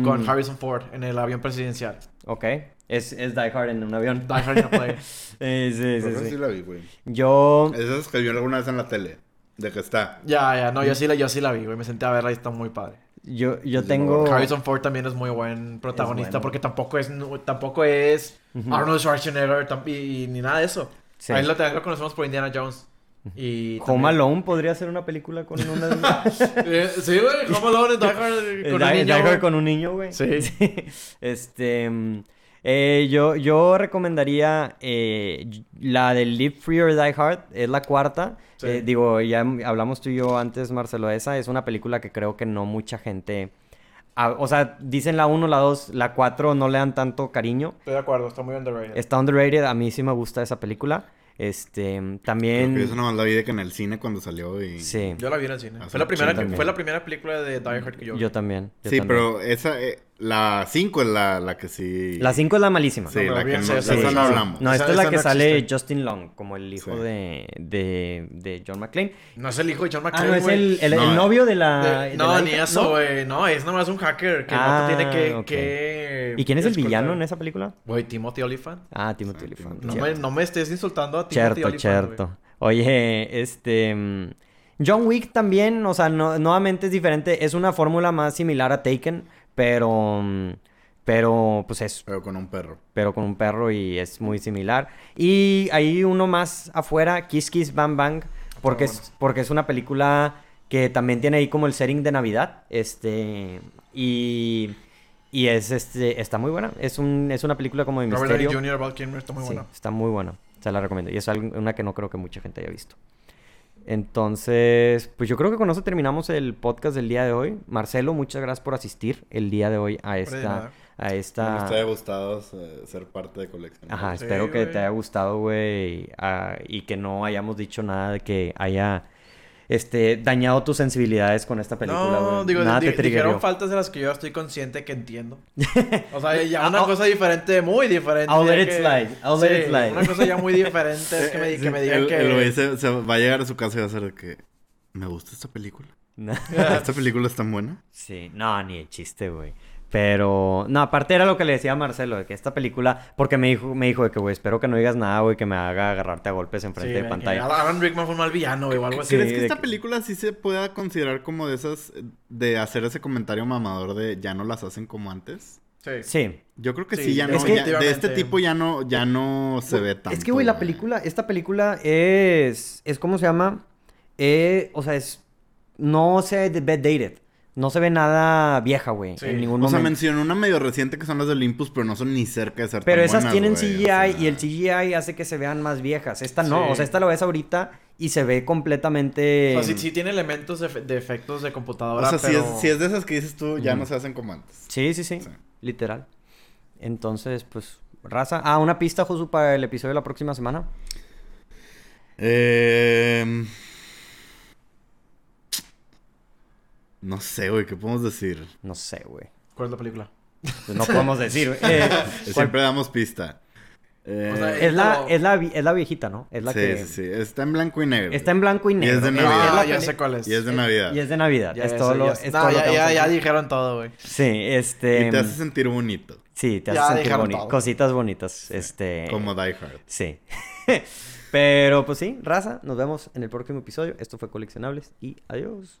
con Mm, Harrison Ford en el avión presidencial. Ok. Es, es Die Hard en un avión. Die Hard in a Plane. Sí, sí, sí. sí la vi, güey. Yo... Esas que vi alguna vez en la tele. De que está. ya, ya, no, yo sí, la, yo sí la vi, güey. Me senté a verla y está muy padre. Yo, yo Sí, tengo... Harrison Ford también es muy buen protagonista bueno. porque tampoco es tampoco es Ujú. Arnold Schwarzenegger y, y ni nada de eso. Sí. Ahí lo, lo conocemos por Indiana Jones. Y Home también- Alone podría ser una película con una... Eh, sí, güey, Home Alone, Die Hard con un niño. Die Hard güey. con un niño, güey. Sí. Este... eh, yo, yo recomendaría eh, la de Live Free or Die Hard, es la cuarta. Sí. Eh, digo, ya hablamos tú y yo antes, Marcelo, esa es una película que creo que no mucha gente... o sea, dicen la 1, la 2, la 4 no le dan tanto cariño. Estoy de acuerdo, está muy underrated. Está underrated, a mí sí me gusta esa película. Este, Creo también... que eso nomás la vi de que en el cine cuando salió y... Sí, Yo la vi en el cine. Fue la, primera, fue la primera película de Die Hard que yo vi. yo también. yo Sí, también. pero esa... eh, la 5 es la, la que sí... La 5 es la malísima. Sí, No, la que no, sí, esa sí, no sí. hablamos. No, Esa- esta es la que no sale existe. Justin Long, como el hijo Sí. de, de, de John McClane. No es el hijo de John Ah, McClane, no, es güey. el, el, el No, novio de la... De- de no, la ni hija, eso, ¿no? güey. No, es nomás un hacker que Ah, no tiene que, que... ¿Y quién es el villano en esa película? Güey, Timothy Olyphant. Ah, Timothy Sí, Olyphant. No me, no me estés insultando a Timothy Cierto, Olyphant, cierto. Oye, este... mm, John Wick también, o sea, no- nuevamente es diferente. Es una fórmula más similar a Taken, pero... Pero, pues es... Pero con un perro. Pero con un perro y es muy similar. Y hay uno más afuera, Kiss Kiss Bang Bang, porque, bueno. es, porque es una película que también tiene ahí como el setting de Navidad. Este... Y... Y es, este, está muy buena. Es, un, es una película como de Robert misterio. Jr., Val Kilmer, está muy Sí, bueno. está muy buena. Se la recomiendo. Y es algo- una que no creo que mucha gente haya visto. Entonces, pues yo creo que con eso terminamos el podcast del día de hoy. Marcelo, muchas gracias por asistir el día de hoy a esta, a esta... Me haya gustado eh, ser parte de colección. Ajá, Sí, espero que te haya gustado, güey, ah, y que no hayamos dicho nada de que haya este, dañado tus sensibilidades con esta película, No, güey. digo, nada di- te dijeron faltas de las que yo estoy consciente que entiendo. O sea, ya Ah, una oh. cosa diferente, muy diferente. I'll let it que- slide, I'll let Sí, it slide. Una cosa ya muy diferente es que me, que me digan el, que... el güey se, se va a llegar a su casa y va a ser de que... Me gusta esta película. ¿Esta película es tan buena? Sí, no, ni el chiste, güey. Pero, no, aparte era lo que le decía a Marcelo, de que esta película, porque me dijo, me dijo de que, güey, espero que no digas nada, güey, que me haga agarrarte a golpes Sí, enfrente de que pantalla. Alan Rickman fue un mal villano, güey, o algo así. ¿Crees Sí, que de esta que- película sí se pueda considerar como de esas... De hacer ese comentario mamador de ya no las hacen como antes? Sí. Sí. Yo creo que sí, Sí, ya no... es que- ya- de este tipo ya no, ya no se ve tanto. Es que, güey, la película, esta película es, es ¿cómo se llama? Eh, o sea, es, no se ve dated. No se ve nada vieja, güey, Sí. en ningún O sea, momento. mencionó una medio reciente que son las de Olympus, pero no son ni cerca de ser Pero tan esas buenas, tienen güey, o CGI sea. y el CGI hace que se vean más viejas. Esta no, Sí. o sea, esta la ves ahorita y se ve completamente... O sea, sí, sí tiene elementos de, efe- de efectos de O computadora, sea, si, es, si es de esas que dices tú, ya no se hacen como antes. Sí, sí, sí, Sí. literal. Entonces, pues, raza. Ah, una pista, Josu, para el episodio de la próxima semana. Eh... No sé, güey, ¿qué podemos decir? No sé, güey. ¿Cuál es la película? Pues no podemos decir, güey. Eh, ¿cuál- Siempre damos pista. Eh, O sea, Es la, es, la, es la viejita, ¿no? Es la sí, que... sí, sí. Está en blanco y negro. Está en blanco y Y negro. es de Navidad. es la Ah, ya sé cuál es. Y es de Navidad. Y es de Navidad. Ya, es todo lo, es todo lo que dijeron todo, güey. Sí, este... Y te hace sentir bonito. Sí, te hace Ya sentir bonito. Cositas bonitas. Este... Como Die Hard. Sí. Pero pues sí, raza, nos vemos en el próximo episodio. Esto fue Coleccionables y adiós.